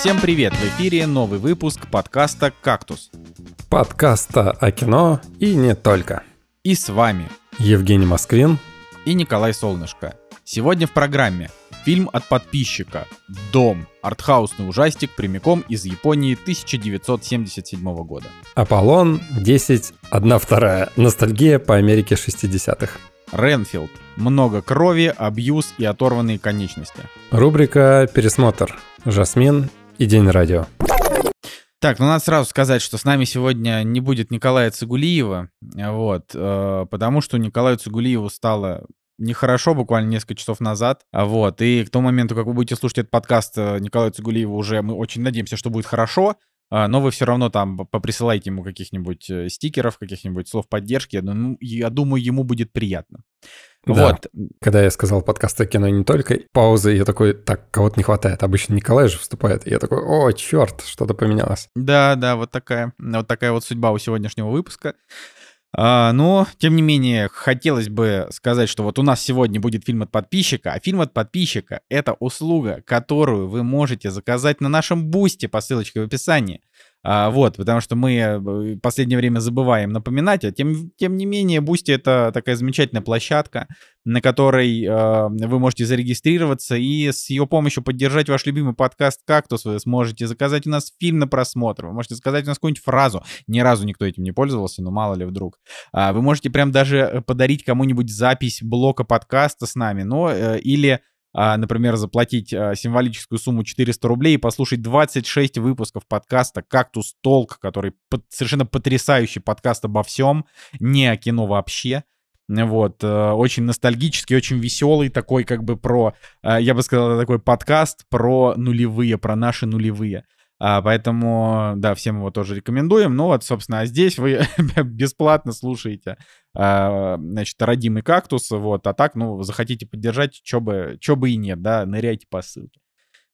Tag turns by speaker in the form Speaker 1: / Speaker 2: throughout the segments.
Speaker 1: Всем привет! В эфире новый выпуск подкаста «Кактус».
Speaker 2: Подкаста о кино и не только.
Speaker 1: И с вами
Speaker 2: Евгений Москвин
Speaker 1: и Николай Солнышко. Сегодня в программе фильм от подписчика «Дом» — артхаусный ужастик прямиком из Японии 1977 года.
Speaker 2: Аполлон 10, 1 вторая. Ностальгия по Америке 60-х.
Speaker 1: Ренфилд. Много крови, абьюз и оторванные конечности.
Speaker 2: Рубрика «Пересмотр». Жасмин и День радио.
Speaker 1: Так, ну надо сразу сказать, что с нами сегодня не будет Николая Цигулиева, вот, э, потому что Николаю Цигулиеву стало нехорошо буквально несколько часов назад, вот, и к тому моменту, как вы будете слушать этот подкаст э, Николаю Цигулиеву уже, мы очень надеемся, что будет хорошо, а, но вы все равно там поприсылайте ему каких-нибудь э, стикеров, каких-нибудь слов поддержки. Ну, я думаю, ему будет приятно.
Speaker 2: Да. Вот. Когда я сказал подкаст о кино не только, паузы, я такой, так, кого-то не хватает. Обычно Николай же вступает. И я такой, о, черт, что-то поменялось.
Speaker 1: Да, да, вот такая, вот такая вот судьба у сегодняшнего выпуска. А, но, тем не менее, хотелось бы сказать, что вот у нас сегодня будет фильм от подписчика, а фильм от подписчика — это услуга, которую вы можете заказать на нашем Бусти по ссылочке в описании. А, вот, потому что мы э, в последнее время забываем напоминать, а тем, тем не менее, Бусти это такая замечательная площадка, на которой э, вы можете зарегистрироваться и с ее помощью поддержать ваш любимый подкаст «Кактус». Вы сможете заказать у нас фильм на просмотр, вы можете заказать у нас какую-нибудь фразу. Ни разу никто этим не пользовался, но мало ли вдруг. А, вы можете прям даже э, подарить кому-нибудь запись блока подкаста с нами, но э, или например, заплатить а, символическую сумму 400 рублей и послушать 26 выпусков подкаста «Кактус Толк», который совершенно потрясающий подкаст обо всем, не о кино вообще. Вот, э, очень ностальгический, очень веселый, такой как бы про, э, я бы сказал, такой подкаст про нулевые, про наши нулевые. А, поэтому, да, всем его тоже рекомендуем. Ну вот, собственно, а здесь вы бесплатно слушаете, а, значит, родимый кактус, вот, а так, ну, захотите поддержать, чё бы, чё бы и нет, да, ныряйте по ссылке.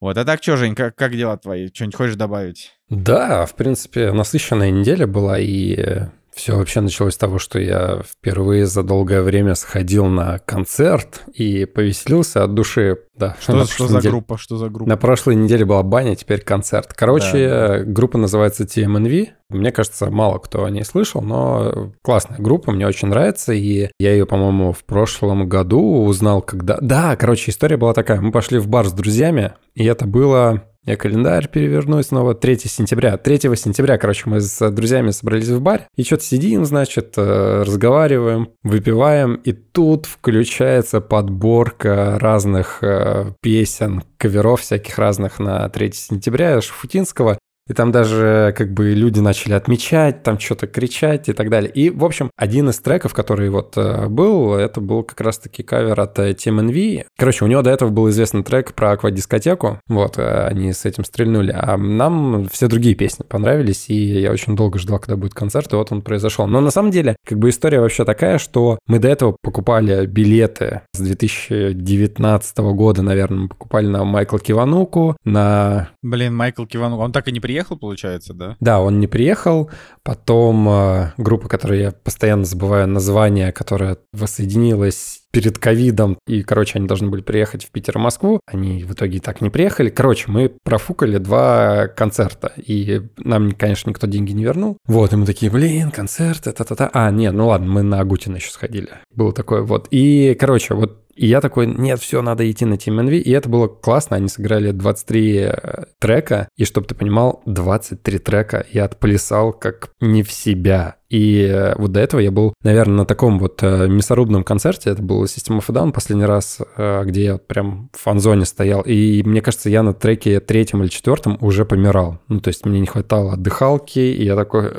Speaker 1: Вот, а так что, Жень, как, как дела твои? Что-нибудь хочешь добавить?
Speaker 2: Да, в принципе, насыщенная неделя была, и все вообще началось с того, что я впервые за долгое время сходил на концерт и повеселился от души. Да,
Speaker 1: что, что за неделе... группа? Что за группа?
Speaker 2: На прошлой неделе была баня, теперь концерт. Короче, да. группа называется TMNV. Мне кажется, мало кто о ней слышал, но классная группа, мне очень нравится. И я ее, по-моему, в прошлом году узнал, когда... Да, короче, история была такая. Мы пошли в бар с друзьями, и это было я календарь переверну и снова 3 сентября. 3 сентября, короче, мы с друзьями собрались в бар и что-то сидим, значит, э, разговариваем, выпиваем, и тут включается подборка разных э, песен, каверов всяких разных на 3 сентября Шафутинского. И там даже как бы люди начали отмечать, там что-то кричать и так далее. И, в общем, один из треков, который вот э, был, это был как раз-таки кавер от э, Team NV. Короче, у него до этого был известный трек про аквадискотеку. Вот, э, они с этим стрельнули. А нам все другие песни понравились, и я очень долго ждал, когда будет концерт, и вот он произошел. Но на самом деле, как бы история вообще такая, что мы до этого покупали билеты с 2019 года, наверное, мы покупали на Майкла Кивануку, на...
Speaker 1: Блин, Майкл Кивануку, он так и не приехал приехал, получается, да?
Speaker 2: Да, он не приехал. Потом э, группа, которую я постоянно забываю название, которая воссоединилась перед ковидом, и, короче, они должны были приехать в Питер и Москву, они в итоге так не приехали. Короче, мы профукали два концерта, и нам, конечно, никто деньги не вернул. Вот, и мы такие, блин, концерт, это-то-то. А, нет, ну ладно, мы на Агутина еще сходили. Было такое вот. И, короче, вот и я такой, нет, все, надо идти на Team NV. И это было классно. Они сыграли 23 э, трека. И чтобы ты понимал, 23 трека я отплясал как не в себя. И э, вот до этого я был, наверное, на таком вот э, мясорубном концерте. Это был System of a Down последний раз, э, где я прям в фан-зоне стоял. И мне кажется, я на треке третьем или четвертом уже помирал. Ну, то есть мне не хватало отдыхалки, и я такой,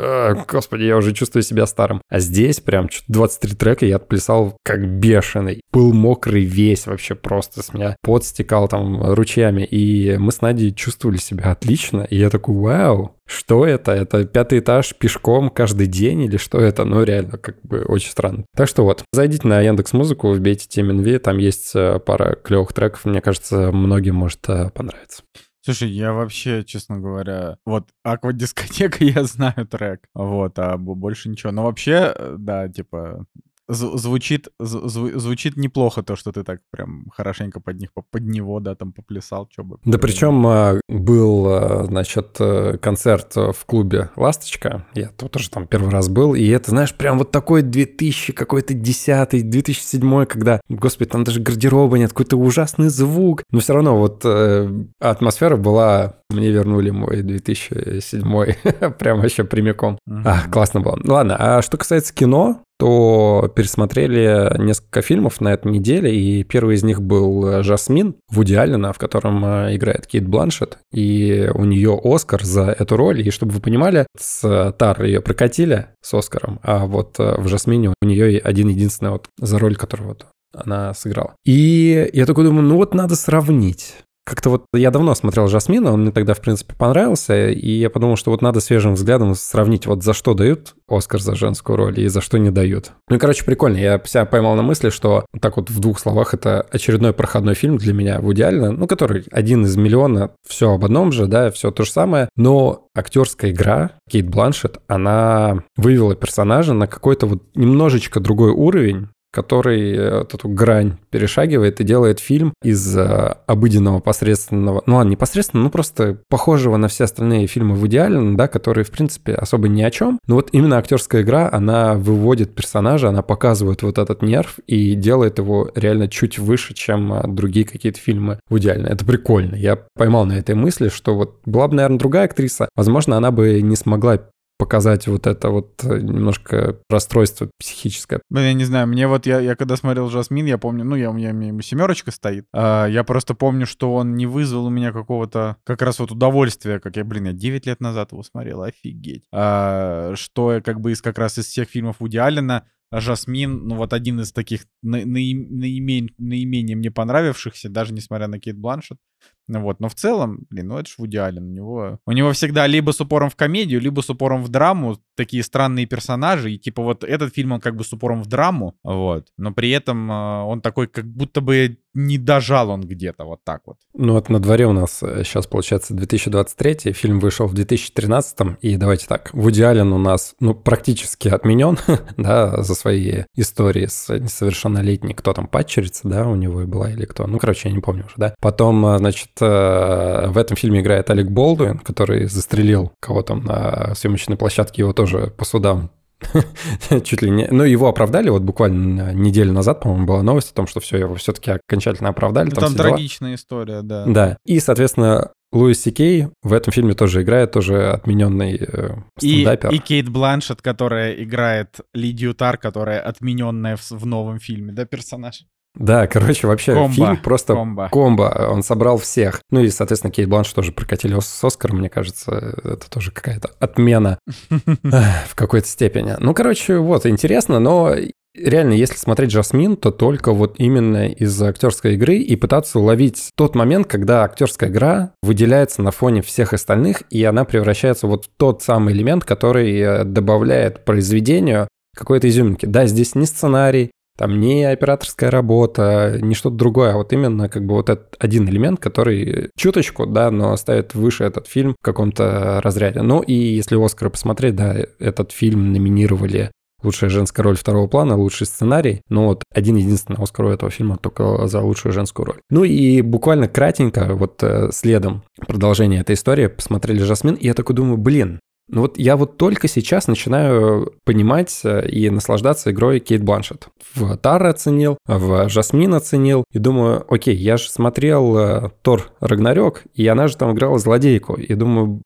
Speaker 2: господи, я уже чувствую себя старым. А здесь прям 23 трека я отплясал как бешеный. Был мокрый весь вообще просто. С меня пот стекал там ручьями. И мы с Надей чувствовали себя отлично. И я такой, вау, что это? Это пятый этаж пешком каждый день или что это? Ну, реально, как бы очень странно. Так что вот, зайдите на Яндекс Музыку, вбейте TMNV, там есть э, пара клевых треков, мне кажется, многим может э, понравиться.
Speaker 1: Слушай, я вообще, честно говоря, вот аквадискотека я знаю трек, вот, а больше ничего. Но вообще, э, да, типа, звучит, звучит неплохо то, что ты так прям хорошенько под них, под него, да, там поплясал, что бы.
Speaker 2: Да причем а, был, а, значит, э, концерт в клубе «Ласточка», я тут тоже там первый раз был, и это, знаешь, прям вот такой 2000 какой-то 10 2007 когда, господи, там даже гардероба нет, какой-то ужасный звук, но все равно вот э, атмосфера была, мне вернули мой 2007 прям вообще прямиком. А, классно было. Ладно, а что касается кино, то пересмотрели несколько фильмов на этой неделе, и первый из них был «Жасмин» Вуди Аллена, в котором э, играет Кейт Бланшет, и у нее Оскар за эту роль, и чтобы вы понимали, с Тар ее прокатили с Оскаром, а вот э, в «Жасмине» у нее один-единственный вот за роль, которую вот она сыграла. И я такой думаю, ну вот надо сравнить. Как-то вот я давно смотрел «Жасмина», он мне тогда, в принципе, понравился, и я подумал, что вот надо свежим взглядом сравнить, вот за что дают Оскар за женскую роль и за что не дают. Ну и, короче, прикольно. Я себя поймал на мысли, что так вот в двух словах это очередной проходной фильм для меня в идеально, ну, который один из миллиона, все об одном же, да, все то же самое, но актерская игра Кейт Бланшет, она вывела персонажа на какой-то вот немножечко другой уровень, который э, эту грань перешагивает и делает фильм из э, обыденного посредственного, ну ладно, непосредственно, ну просто похожего на все остальные фильмы в идеале, да, которые, в принципе, особо ни о чем. Но вот именно актерская игра, она выводит персонажа, она показывает вот этот нерв и делает его реально чуть выше, чем э, другие какие-то фильмы в идеале. Это прикольно. Я поймал на этой мысли, что вот была бы, наверное, другая актриса, возможно, она бы не смогла показать вот это вот э, немножко расстройство психическое.
Speaker 1: Ну, я не знаю, мне вот, я, я когда смотрел «Жасмин», я помню, ну, я, у меня ему семерочка стоит, а, я просто помню, что он не вызвал у меня какого-то как раз вот удовольствия, как я, блин, я 9 лет назад его смотрел, офигеть. А, что как бы из как раз из всех фильмов Вуди Аллена Жасмин, ну вот один из таких наименее, наименее мне понравившихся, даже несмотря на Кейт Бланшет. Вот, но в целом, блин, ну это ж Вуди Аллен. У него, у него всегда либо с упором в комедию, либо с упором в драму, такие странные персонажи. И типа вот этот фильм, он как бы с упором в драму, вот. Но при этом э, он такой, как будто бы не дожал он где-то, вот так вот.
Speaker 2: Ну вот на дворе у нас сейчас э, получается 2023, фильм вышел в 2013, и давайте так, Вуди Аллен у нас, ну, практически отменен, да, за свои истории с несовершеннолетней, кто там, падчерица, да, у него и была или кто, ну, короче, я не помню уже, да. Потом, э, значит, э, в этом фильме играет Алек Болдуин, который застрелил кого там на съемочной площадке, его тоже по судам чуть ли не... Ну, его оправдали, вот буквально неделю назад, по-моему, была новость о том, что все, его все-таки окончательно оправдали.
Speaker 1: Там, там трагичная история, да.
Speaker 2: Да. И, соответственно, Луис Сикей в этом фильме тоже играет, тоже отмененный э,
Speaker 1: стендапер. И, и Кейт Бланшет, которая играет Лидию Тар, которая отмененная в, в новом фильме, да, персонаж?
Speaker 2: Да, короче, вообще комбо, фильм просто комбо. комбо. Он собрал всех. Ну и, соответственно, Кейт Бланш тоже прокатили с Оскаром, мне кажется. Это тоже какая-то отмена в какой-то степени. Ну, короче, вот, интересно, но реально, если смотреть Жасмин, то только вот именно из-за актерской игры и пытаться уловить тот момент, когда актерская игра выделяется на фоне всех остальных, и она превращается вот в тот самый элемент, который э, добавляет произведению какой-то изюминки. Да, здесь не сценарий, там не операторская работа, не что-то другое, а вот именно как бы вот этот один элемент, который чуточку, да, но ставит выше этот фильм в каком-то разряде. Ну и если Оскар посмотреть, да, этот фильм номинировали лучшая женская роль второго плана, лучший сценарий. Но вот один единственный Оскар у этого фильма только за лучшую женскую роль. Ну и буквально кратенько, вот э, следом продолжения этой истории, посмотрели «Жасмин», и я такой думаю, блин, ну вот я вот только сейчас начинаю понимать э, и наслаждаться игрой Кейт Бланшет. В Тар оценил, в Жасмин оценил, и думаю, окей, я же смотрел э, Тор Рагнарёк, и она же там играла злодейку, и думаю,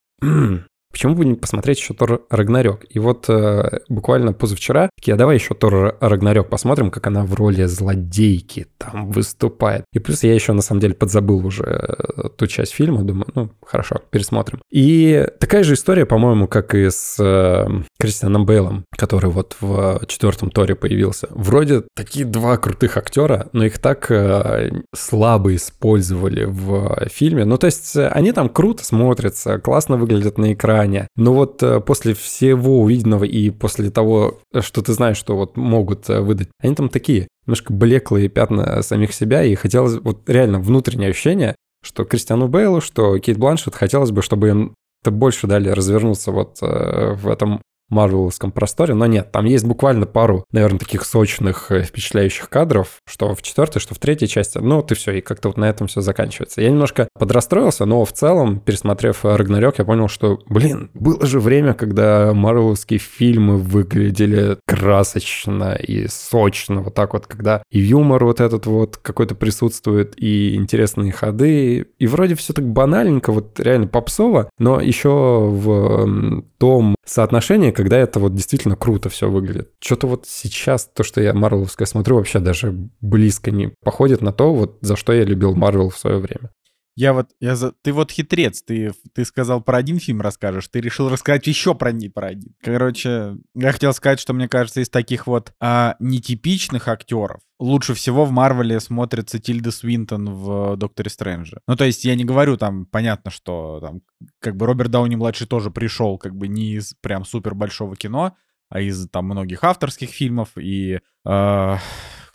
Speaker 2: Почему бы не посмотреть еще Тор Рагнарёк? И вот э, буквально позавчера, такие, а давай еще Тор Рагнарёк посмотрим, как она в роли злодейки там выступает. И плюс я еще на самом деле подзабыл уже э, ту часть фильма, думаю, ну хорошо, пересмотрим. И такая же история, по-моему, как и с э, Кристианом Бейлом, который вот в четвертом Торе появился. Вроде такие два крутых актера, но их так э, слабо использовали в фильме. Ну то есть э, они там круто смотрятся, классно выглядят на экране. Но вот э, после всего увиденного и после того, что ты знаешь, что вот могут э, выдать, они там такие немножко блеклые пятна самих себя, и хотелось вот реально внутреннее ощущение, что Кристиану Бейлу, что Кейт Бланшет хотелось бы, чтобы им это больше дали развернуться вот э, в этом марвеловском просторе, но нет, там есть буквально пару, наверное, таких сочных, э, впечатляющих кадров, что в четвертой, что в третьей части, ну, ты все, и как-то вот на этом все заканчивается. Я немножко подрастроился, но в целом, пересмотрев Рагнарёк, я понял, что, блин, было же время, когда марвеловские фильмы выглядели красочно и сочно, вот так вот, когда и юмор вот этот вот какой-то присутствует, и интересные ходы, и вроде все так банальненько, вот реально попсово, но еще в том соотношении, когда это вот действительно круто все выглядит. Что-то вот сейчас то, что я Марвеловское смотрю, вообще даже близко не походит на то, вот за что я любил Марвел в свое время.
Speaker 1: Я вот, я за... ты вот хитрец, ты, ты сказал про один фильм расскажешь, ты решил рассказать еще про, не про один. Короче, я хотел сказать, что мне кажется, из таких вот а, нетипичных актеров лучше всего в Марвеле смотрится Тильда Свинтон в Докторе Стрэнджа. Ну, то есть я не говорю там, понятно, что там как бы Роберт Дауни-младший тоже пришел как бы не из прям супер большого кино, а из там многих авторских фильмов и... Э,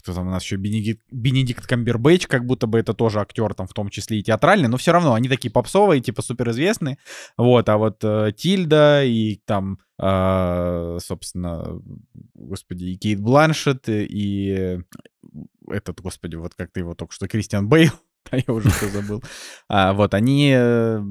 Speaker 1: кто там у нас еще, Бенедикт, Бенедикт Камбербэтч, как будто бы это тоже актер там в том числе и театральный, но все равно они такие попсовые, типа суперизвестные, вот, а вот э, Тильда и там, э, собственно, господи, и Кейт Бланшет, и этот, господи, вот как ты его только что, Кристиан Бейл, да, я уже все забыл, а, вот, они... Э,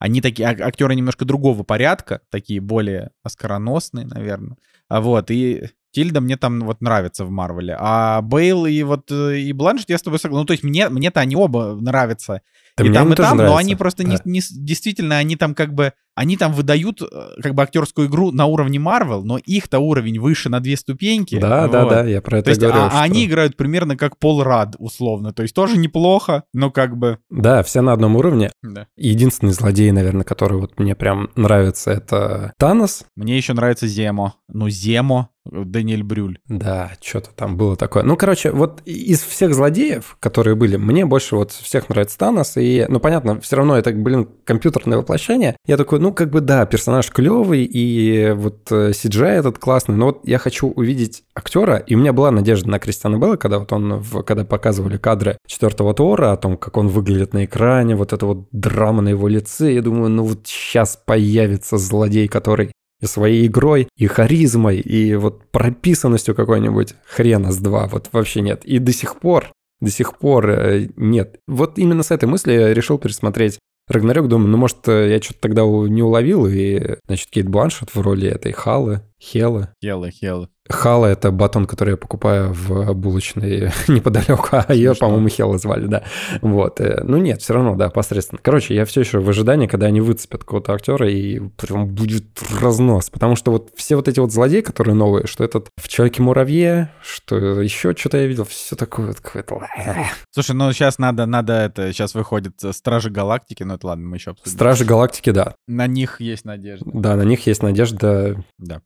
Speaker 1: они такие актеры немножко другого порядка, такие более оскароносные, наверное. А вот, и Тильда мне там вот нравится в Марвеле. А Бейл и вот э, и Бланшет я с тобой согласен. Ну, то есть мне, мне-то они оба нравятся. Да и там, и там, нравится. но они просто да. не, не, действительно, они там как бы, они там выдают э, как бы актерскую игру на уровне Марвел, но их-то уровень выше на две ступеньки.
Speaker 2: Да, вот. да, да, я про это
Speaker 1: то есть,
Speaker 2: говорю.
Speaker 1: А, что... они играют примерно как Пол Рад, условно. То есть тоже неплохо, но как бы...
Speaker 2: Да, все на одном уровне. Да. Единственный злодей, наверное, который вот мне прям нравится, это Танос.
Speaker 1: Мне еще нравится Земо. Ну, Земо, Даниэль Брюль.
Speaker 2: Да, что-то там было такое. Ну, короче, вот из всех злодеев, которые были, мне больше вот всех нравится Танос. И, ну, понятно, все равно это, блин, компьютерное воплощение. Я такой, ну, как бы да, персонаж клевый, и вот CGI э, этот классный, но вот я хочу увидеть актера, и у меня была надежда на Кристиана Белла, когда вот он, в, когда показывали кадры четвертого Тора, о том, как он выглядит на экране, вот это вот драма на его лице, я думаю, ну вот сейчас появится злодей, который своей игрой, и харизмой, и вот прописанностью какой-нибудь хрена с два, вот вообще нет. И до сих пор, до сих пор э, нет. Вот именно с этой мысли я решил пересмотреть Рагнарёк, думаю, ну, может, э, я что-то тогда не уловил, и, значит, Кейт Бланшет в роли этой Халы, Хелы.
Speaker 1: Хелы, Хелы.
Speaker 2: Хала — это батон, который я покупаю в булочной неподалеку, а ее, по-моему, Хела звали, да. Вот. Э, ну нет, все равно, да, посредственно. Короче, я все еще в ожидании, когда они выцепят какого-то актера, и прям будет разнос. Потому что вот все вот эти вот злодеи, которые новые, что этот в Человеке-муравье, что еще что-то я видел, все такое вот какое-то...
Speaker 1: Слушай, ну сейчас надо, надо это, сейчас выходит Стражи Галактики, ну это ладно, мы еще обсудим.
Speaker 2: Стражи Галактики, да.
Speaker 1: На них есть надежда.
Speaker 2: Да, на них есть надежда.
Speaker 1: Да.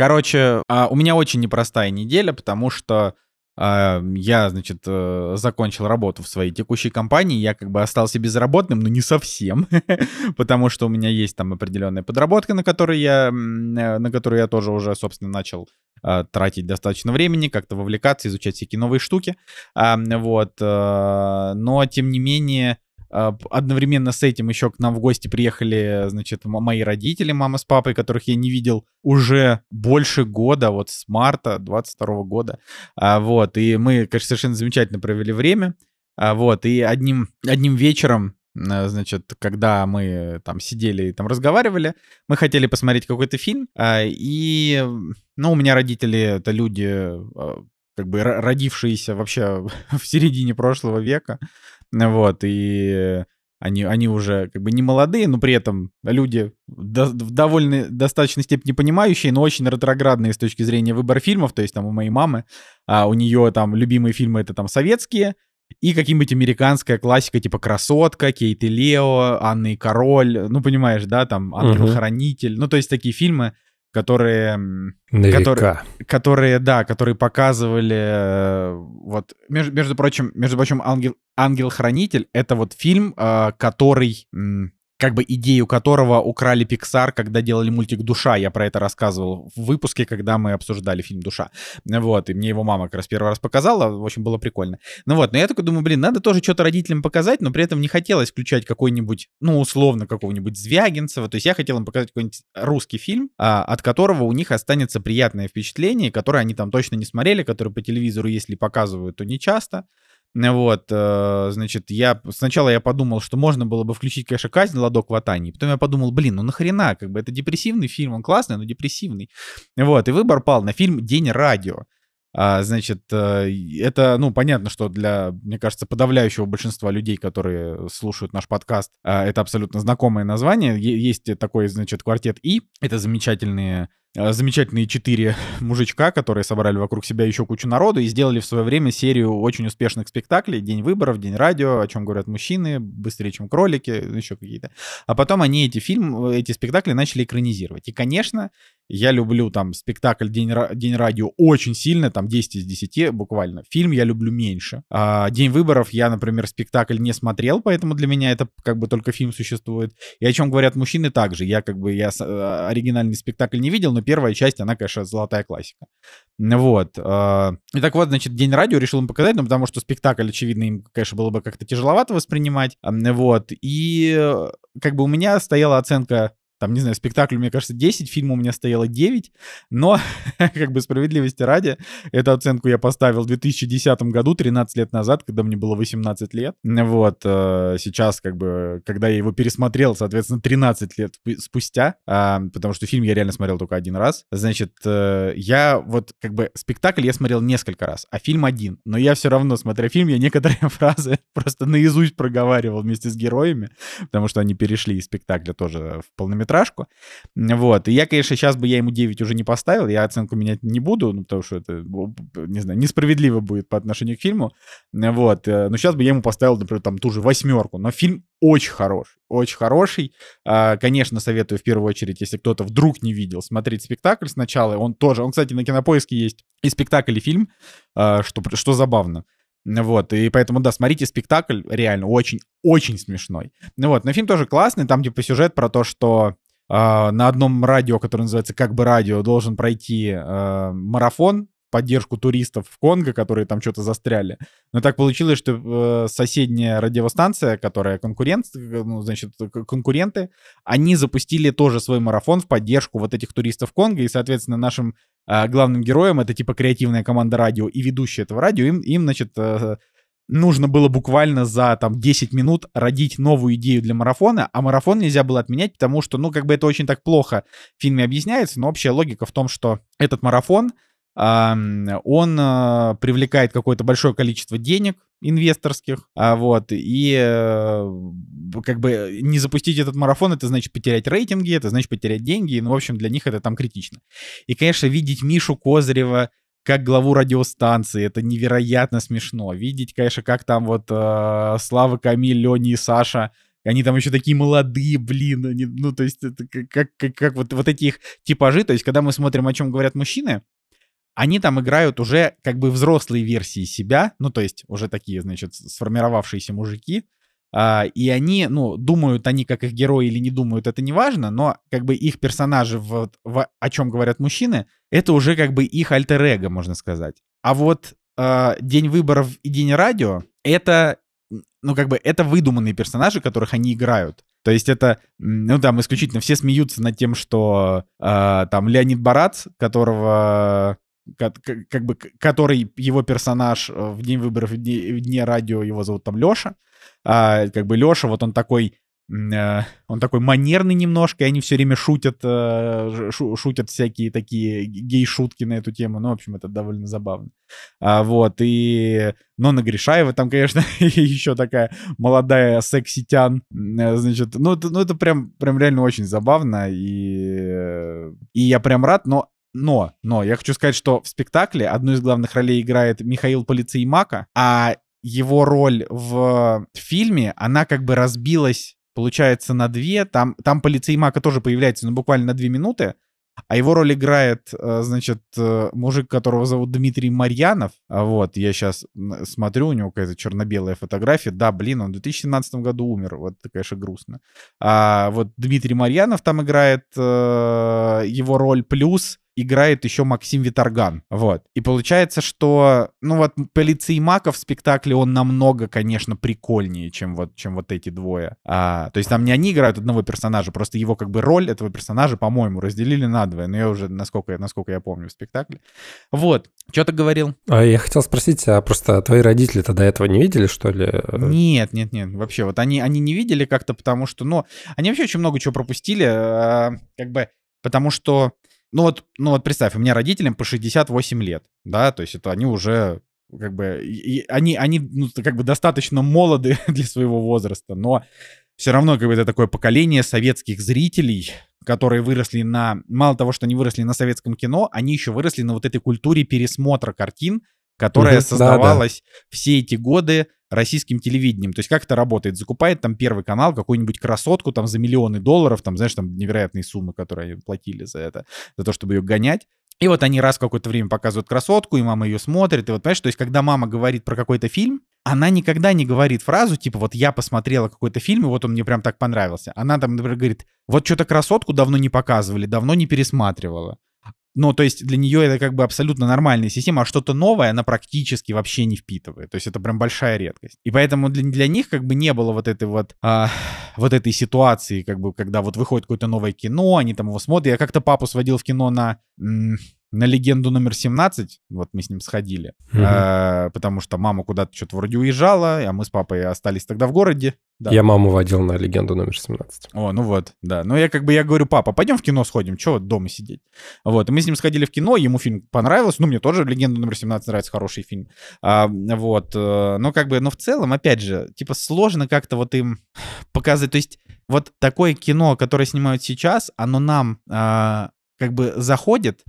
Speaker 1: Короче, а, у меня очень непростая неделя, потому что а, я, значит, э, закончил работу в своей текущей компании, я как бы остался безработным, но не совсем, потому что у меня есть там определенная подработка, на которой я, э, на которую я тоже уже, собственно, начал а, тратить достаточно времени, как-то вовлекаться, изучать всякие новые штуки, вот, э, но тем не менее одновременно с этим еще к нам в гости приехали, значит, мои родители, мама с папой, которых я не видел уже больше года, вот с марта 22 года. А, вот, и мы, конечно, совершенно замечательно провели время. А, вот, и одним, одним вечером значит, когда мы там сидели и там разговаривали, мы хотели посмотреть какой-то фильм, и, ну, у меня родители — это люди, как бы родившиеся вообще в середине прошлого века, вот, и они, они уже как бы не молодые, но при этом люди до, в довольно достаточной степени понимающие, но очень ретроградные с точки зрения выбора фильмов. То есть там у моей мамы, а у нее там любимые фильмы это там советские, и какие-нибудь американская классика, типа «Красотка», «Кейт и Лео», «Анна и король», ну, понимаешь, да, там «Ангел-хранитель», ну, то есть такие фильмы, которые, которые, которые, да, которые показывали, э, вот, между, между прочим, между прочим, Ангел, Ангел-хранитель это вот фильм, э, который как бы идею которого украли Pixar, когда делали мультик «Душа». Я про это рассказывал в выпуске, когда мы обсуждали фильм «Душа». Вот, и мне его мама как раз первый раз показала, в общем, было прикольно. Ну вот, но я такой думаю, блин, надо тоже что-то родителям показать, но при этом не хотелось включать какой-нибудь, ну, условно, какого-нибудь Звягинцева. То есть я хотел им показать какой-нибудь русский фильм, а, от которого у них останется приятное впечатление, которое они там точно не смотрели, который по телевизору, если показывают, то не часто. Вот, э, значит, я сначала я подумал, что можно было бы включить, конечно, казнь Ладок в Атане. Потом я подумал, блин, ну нахрена, как бы это депрессивный фильм, он классный, но депрессивный. Вот, и выбор пал на фильм «День радио». А, значит, э, это, ну, понятно, что для, мне кажется, подавляющего большинства людей, которые слушают наш подкаст, а, это абсолютно знакомое название. Есть такой, значит, квартет И. Это замечательные замечательные четыре мужичка, которые собрали вокруг себя еще кучу народу и сделали в свое время серию очень успешных спектаклей. День выборов, День радио, о чем говорят мужчины, быстрее, чем кролики, еще какие-то. А потом они эти фильмы, эти спектакли начали экранизировать. И, конечно, я люблю там спектакль День, День радио очень сильно, там 10 из 10 буквально. Фильм я люблю меньше. А День выборов я, например, спектакль не смотрел, поэтому для меня это как бы только фильм существует. И о чем говорят мужчины также. Я как бы, я э, оригинальный спектакль не видел, но первая часть, она, конечно, золотая классика. Вот. А, и так вот, значит, День радио решил им показать, ну, потому что спектакль, очевидно, им, конечно, было бы как-то тяжеловато воспринимать. Вот. И э, как бы у меня стояла оценка там, не знаю, спектакль, мне кажется, 10, фильм у меня стояло 9, но, как бы справедливости ради, эту оценку я поставил в 2010 году, 13 лет назад, когда мне было 18 лет. Вот, э, сейчас, как бы, когда я его пересмотрел, соответственно, 13 лет спустя, а, потому что фильм я реально смотрел только один раз, значит, э, я вот, как бы, спектакль я смотрел несколько раз, а фильм один, но я все равно, смотря фильм, я некоторые фразы просто наизусть проговаривал вместе с героями, потому что они перешли из спектакля тоже в полнометражный полнометражку. Вот. И я, конечно, сейчас бы я ему 9 уже не поставил, я оценку менять не буду, ну, потому что это, не знаю, несправедливо будет по отношению к фильму. Вот. Э, но сейчас бы я ему поставил, например, там ту же восьмерку. Но фильм очень хороший, очень хороший. А, конечно, советую в первую очередь, если кто-то вдруг не видел, смотреть спектакль сначала. Он тоже, он, кстати, на Кинопоиске есть и спектакль, и фильм, а, что, что забавно. Вот, и поэтому, да, смотрите спектакль, реально очень-очень смешной. Ну вот, но фильм тоже классный, там типа сюжет про то, что на одном радио, которое называется «Как бы радио», должен пройти э, марафон поддержку туристов в Конго, которые там что-то застряли. Но так получилось, что э, соседняя радиостанция, которая конкурент, ну, значит, конкуренты, они запустили тоже свой марафон в поддержку вот этих туристов Конго, и, соответственно, нашим э, главным героям, это типа креативная команда радио и ведущие этого радио, им, им значит, э, нужно было буквально за там 10 минут родить новую идею для марафона, а марафон нельзя было отменять, потому что, ну, как бы это очень так плохо в фильме объясняется, но общая логика в том, что этот марафон — он а, привлекает какое-то большое количество денег инвесторских, а, вот, и э, как бы не запустить этот марафон, это значит потерять рейтинги, это значит потерять деньги, ну, в общем, для них это там критично. И, конечно, видеть Мишу Козырева как главу радиостанции, это невероятно смешно. Видеть, конечно, как там вот э, Слава, Камиль, Лёни и Саша они там еще такие молодые, блин, они, ну, то есть, это как, как, как вот, вот эти их типажи, то есть, когда мы смотрим, о чем говорят мужчины, они там играют уже как бы взрослые версии себя, ну, то есть уже такие, значит, сформировавшиеся мужики, и они, ну, думают они как их герои или не думают, это не важно, но как бы их персонажи, в, в, о чем говорят мужчины, это уже как бы их альтер-эго, можно сказать. А вот э, День выборов и День радио, это, ну, как бы, это выдуманные персонажи, которых они играют. То есть это, ну, там исключительно все смеются над тем, что э, там Леонид Барац, которого как, бы, который его персонаж э, в день выборов, в дне, радио, его зовут там Леша. А, как бы Леша, вот он такой, э, он такой манерный немножко, и они все время шутят, э, шутят всякие такие гей-шутки на эту тему. Ну, в общем, это довольно забавно. А, вот, и Нона Гришаева там, конечно, еще такая молодая секси-тян. Значит, ну, это, ну, это прям, прям реально очень забавно, и, и я прям рад, но но, но, я хочу сказать, что в спектакле одну из главных ролей играет Михаил Полицей Мака, а его роль в фильме, она как бы разбилась, получается, на две. Там, там полицей Мака тоже появляется, ну, буквально на две минуты. а его роль играет, э, значит, э, мужик, которого зовут Дмитрий Марьянов. А вот, я сейчас смотрю, у него какая-то черно-белая фотография. Да, блин, он в 2017 году умер. Вот это, конечно, грустно. А вот Дмитрий Марьянов там играет э, его роль плюс играет еще Максим Виторган. Вот. И получается, что, ну вот, полицей Маков в спектакле, он намного, конечно, прикольнее, чем вот, чем вот эти двое. А, то есть там не они играют одного персонажа, просто его как бы роль этого персонажа, по-моему, разделили на двое. Но я уже, насколько, насколько я помню, в спектакле. Вот. Что ты говорил?
Speaker 2: А я хотел спросить, а просто твои родители-то до этого не видели, что ли?
Speaker 1: Нет, нет, нет. Вообще, вот они, они не видели как-то, потому что, ну, они вообще очень много чего пропустили, а, как бы, потому что ну вот, ну вот представь, у меня родителям по 68 лет, да, то есть это они уже как бы, и, они, они ну, как бы достаточно молоды для своего возраста, но все равно как бы это такое поколение советских зрителей, которые выросли на, мало того, что они выросли на советском кино, они еще выросли на вот этой культуре пересмотра картин, которая угу, создавалась да, да. все эти годы российским телевидением. То есть как это работает? Закупает там первый канал какую-нибудь красотку там за миллионы долларов, там, знаешь, там невероятные суммы, которые они платили за это, за то, чтобы ее гонять. И вот они раз в какое-то время показывают красотку, и мама ее смотрит. И вот, понимаешь, то есть когда мама говорит про какой-то фильм, она никогда не говорит фразу, типа, вот я посмотрела какой-то фильм, и вот он мне прям так понравился. Она там, например, говорит, вот что-то красотку давно не показывали, давно не пересматривала. Ну, то есть для нее это как бы абсолютно нормальная система, а что-то новое она практически вообще не впитывает. То есть это прям большая редкость. И поэтому для, для них как бы не было вот этой вот, а, вот этой ситуации, как бы, когда вот выходит какое-то новое кино, они там его смотрят. Я как-то папу сводил в кино на на легенду номер 17, вот мы с ним сходили, mm-hmm. э, потому что мама куда-то что-то вроде уезжала, а мы с папой остались тогда в городе.
Speaker 2: Да. Я маму водил на легенду номер 17.
Speaker 1: О, ну вот, да. Ну я как бы, я говорю, папа, пойдем в кино сходим, вот дома сидеть? Вот, и мы с ним сходили в кино, ему фильм понравился, ну мне тоже легенда номер 17 нравится, хороший фильм. А, вот, э, но как бы, но в целом, опять же, типа сложно как-то вот им показывать, то есть вот такое кино, которое снимают сейчас, оно нам а, как бы заходит,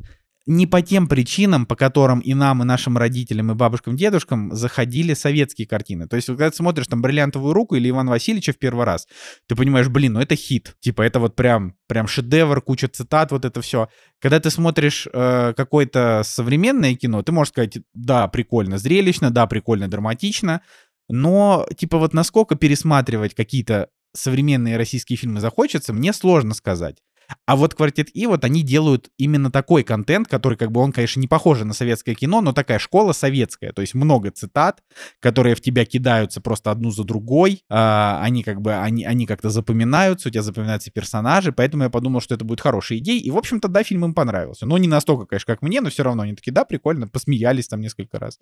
Speaker 1: не по тем причинам, по которым и нам, и нашим родителям, и бабушкам, дедушкам заходили советские картины. То есть, когда ты смотришь там «Бриллиантовую руку» или «Иван Васильевича» в первый раз, ты понимаешь, блин, ну это хит. Типа, это вот прям, прям шедевр, куча цитат, вот это все. Когда ты смотришь э, какое-то современное кино, ты можешь сказать, да, прикольно, зрелищно, да, прикольно, драматично, но, типа, вот насколько пересматривать какие-то современные российские фильмы захочется, мне сложно сказать. А вот «Квартет И» вот они делают именно такой контент, который как бы он, конечно, не похож на советское кино, но такая школа советская. То есть много цитат, которые в тебя кидаются просто одну за другой. А, они как бы, они, они как-то запоминаются, у тебя запоминаются персонажи, поэтому я подумал, что это будет хорошая идея. И, в общем-то, да, фильм им понравился. Но не настолько, конечно, как мне, но все равно они такие, да, прикольно, посмеялись там несколько раз.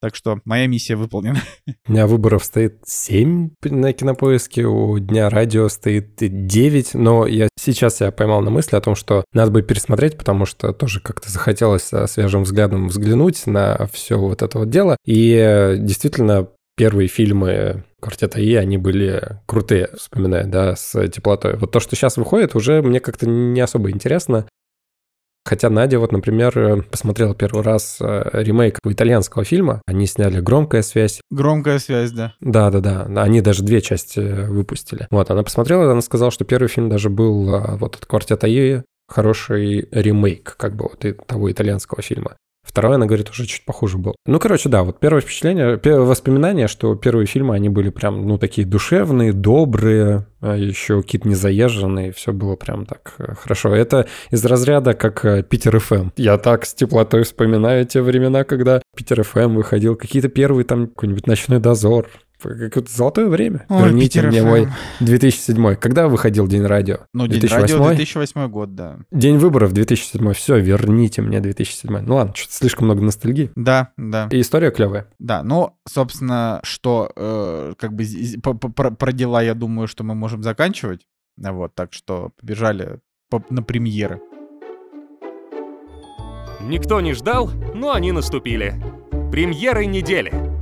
Speaker 1: Так что моя миссия выполнена.
Speaker 2: У меня выборов стоит 7 на кинопоиске, у Дня радио стоит 9, но я сейчас я поймал на мысли о том, что надо бы пересмотреть, потому что тоже как-то захотелось свежим взглядом взглянуть на все вот это вот дело. И э, действительно, первые фильмы Квартета И, они были крутые, вспоминая, да, с теплотой. Вот то, что сейчас выходит, уже мне как-то не особо интересно. Хотя Надя вот, например, э, посмотрела первый раз э, ремейк итальянского фильма. Они сняли «Громкая связь».
Speaker 1: «Громкая связь», да.
Speaker 2: Да-да-да. Они даже две части э, выпустили. Вот, она посмотрела, она сказала, что первый фильм даже был вот от «Квартета Е», хороший ремейк как бы вот того итальянского фильма. Второй, она говорит, уже чуть похуже был. Ну, короче, да, вот первое впечатление, первое воспоминание, что первые фильмы, они были прям, ну, такие душевные, добрые, а еще кит не заезженный, все было прям так э, хорошо. Это из разряда как э, Питер ФМ. Я так с теплотой вспоминаю те времена, когда Питер ФМ выходил, какие-то первые там какой-нибудь ночной дозор, Какое-то золотое время. Ой, Верните Питер мне мой 2007. Когда выходил День радио?
Speaker 1: Ну, День 2008? радио 2008 год, да.
Speaker 2: День выборов 2007. Все, верните мне 2007. Ну ладно, что-то слишком много ностальгии.
Speaker 1: Да, да.
Speaker 2: И история клевая.
Speaker 1: Да, ну, собственно, что э, как бы про, про дела, я думаю, что мы можем заканчивать. Вот, так что побежали на премьеры.
Speaker 3: Никто не ждал, но они наступили. Премьеры недели.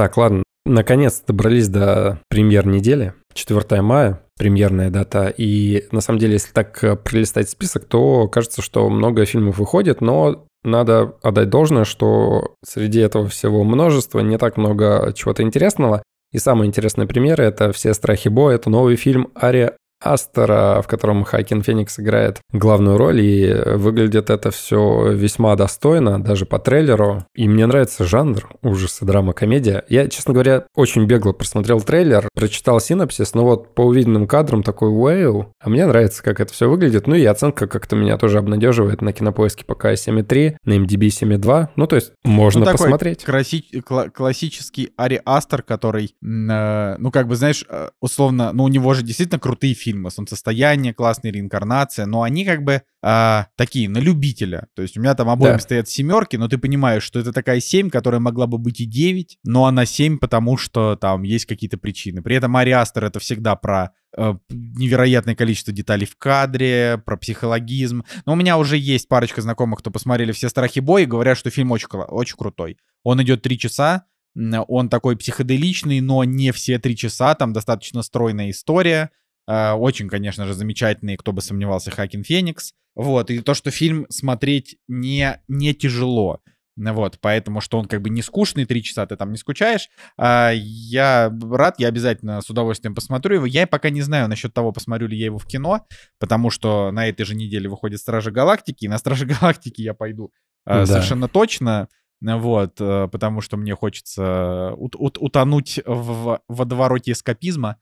Speaker 2: Так, ладно, наконец добрались до премьер недели. 4 мая, премьерная дата. И на самом деле, если так э, пролистать список, то кажется, что много фильмов выходит, но надо отдать должное, что среди этого всего множества не так много чего-то интересного. И самый интересный пример — это «Все страхи Бо». Это новый фильм Ари Астера, в котором Хакин Феникс играет главную роль, и выглядит это все весьма достойно, даже по трейлеру. И мне нравится жанр ужасы, драма, комедия. Я, честно говоря, очень бегло просмотрел трейлер, прочитал синопсис, но вот по увиденным кадрам такой вау, а мне нравится, как это все выглядит. Ну и оценка как-то меня тоже обнадеживает на кинопоиске пока 7,3, на MDB 7,2. Ну то есть можно ну, посмотреть.
Speaker 1: Краси- кла- классический Ари Астер, который, э, ну как бы знаешь, э, условно, ну у него же действительно крутые фильмы фильмы «Солнцестояние», классная реинкарнация, но они как бы а, такие, на любителя. То есть у меня там обоим да. стоят семерки, но ты понимаешь, что это такая 7, которая могла бы быть и 9, но она 7, потому что там есть какие-то причины. При этом Ариастер это всегда про э, невероятное количество деталей в кадре, про психологизм. Но у меня уже есть парочка знакомых, кто посмотрели все страхи боя и говорят, что фильм очень, очень крутой. Он идет 3 часа, он такой психоделичный, но не все три часа, там достаточно стройная история. Э, очень, конечно же, замечательный, кто бы сомневался, Хакин Феникс. Вот, и то, что фильм смотреть не, не тяжело. Вот, поэтому, что он как бы не скучный, три часа ты там не скучаешь. А, я рад, я обязательно с удовольствием посмотрю его. Я пока не знаю насчет того, посмотрю ли я его в кино, потому что на этой же неделе выходит Стражи Галактики, и на Стражи Галактики я пойду а, да. совершенно точно. Вот, э, потому что мне хочется ут- ут- утонуть в водовороте эскапизма.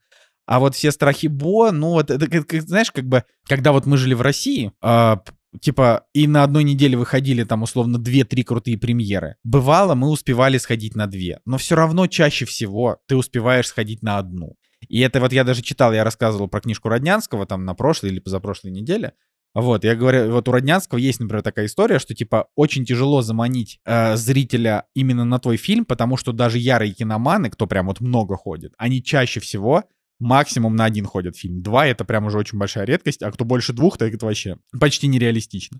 Speaker 1: А вот все страхи Бо, ну вот это, как, знаешь, как бы, когда вот мы жили в России, э, типа, и на одной неделе выходили там условно 2-3 крутые премьеры. Бывало, мы успевали сходить на две, но все равно чаще всего ты успеваешь сходить на одну. И это вот я даже читал, я рассказывал про книжку Роднянского там на прошлой или позапрошлой неделе. Вот, я говорю, вот у Роднянского есть, например, такая история, что, типа, очень тяжело заманить э, зрителя именно на твой фильм, потому что даже ярые киноманы, кто прям вот много ходит, они чаще всего максимум на один ходят фильм. Два — это прям уже очень большая редкость, а кто больше двух, то это вообще почти нереалистично.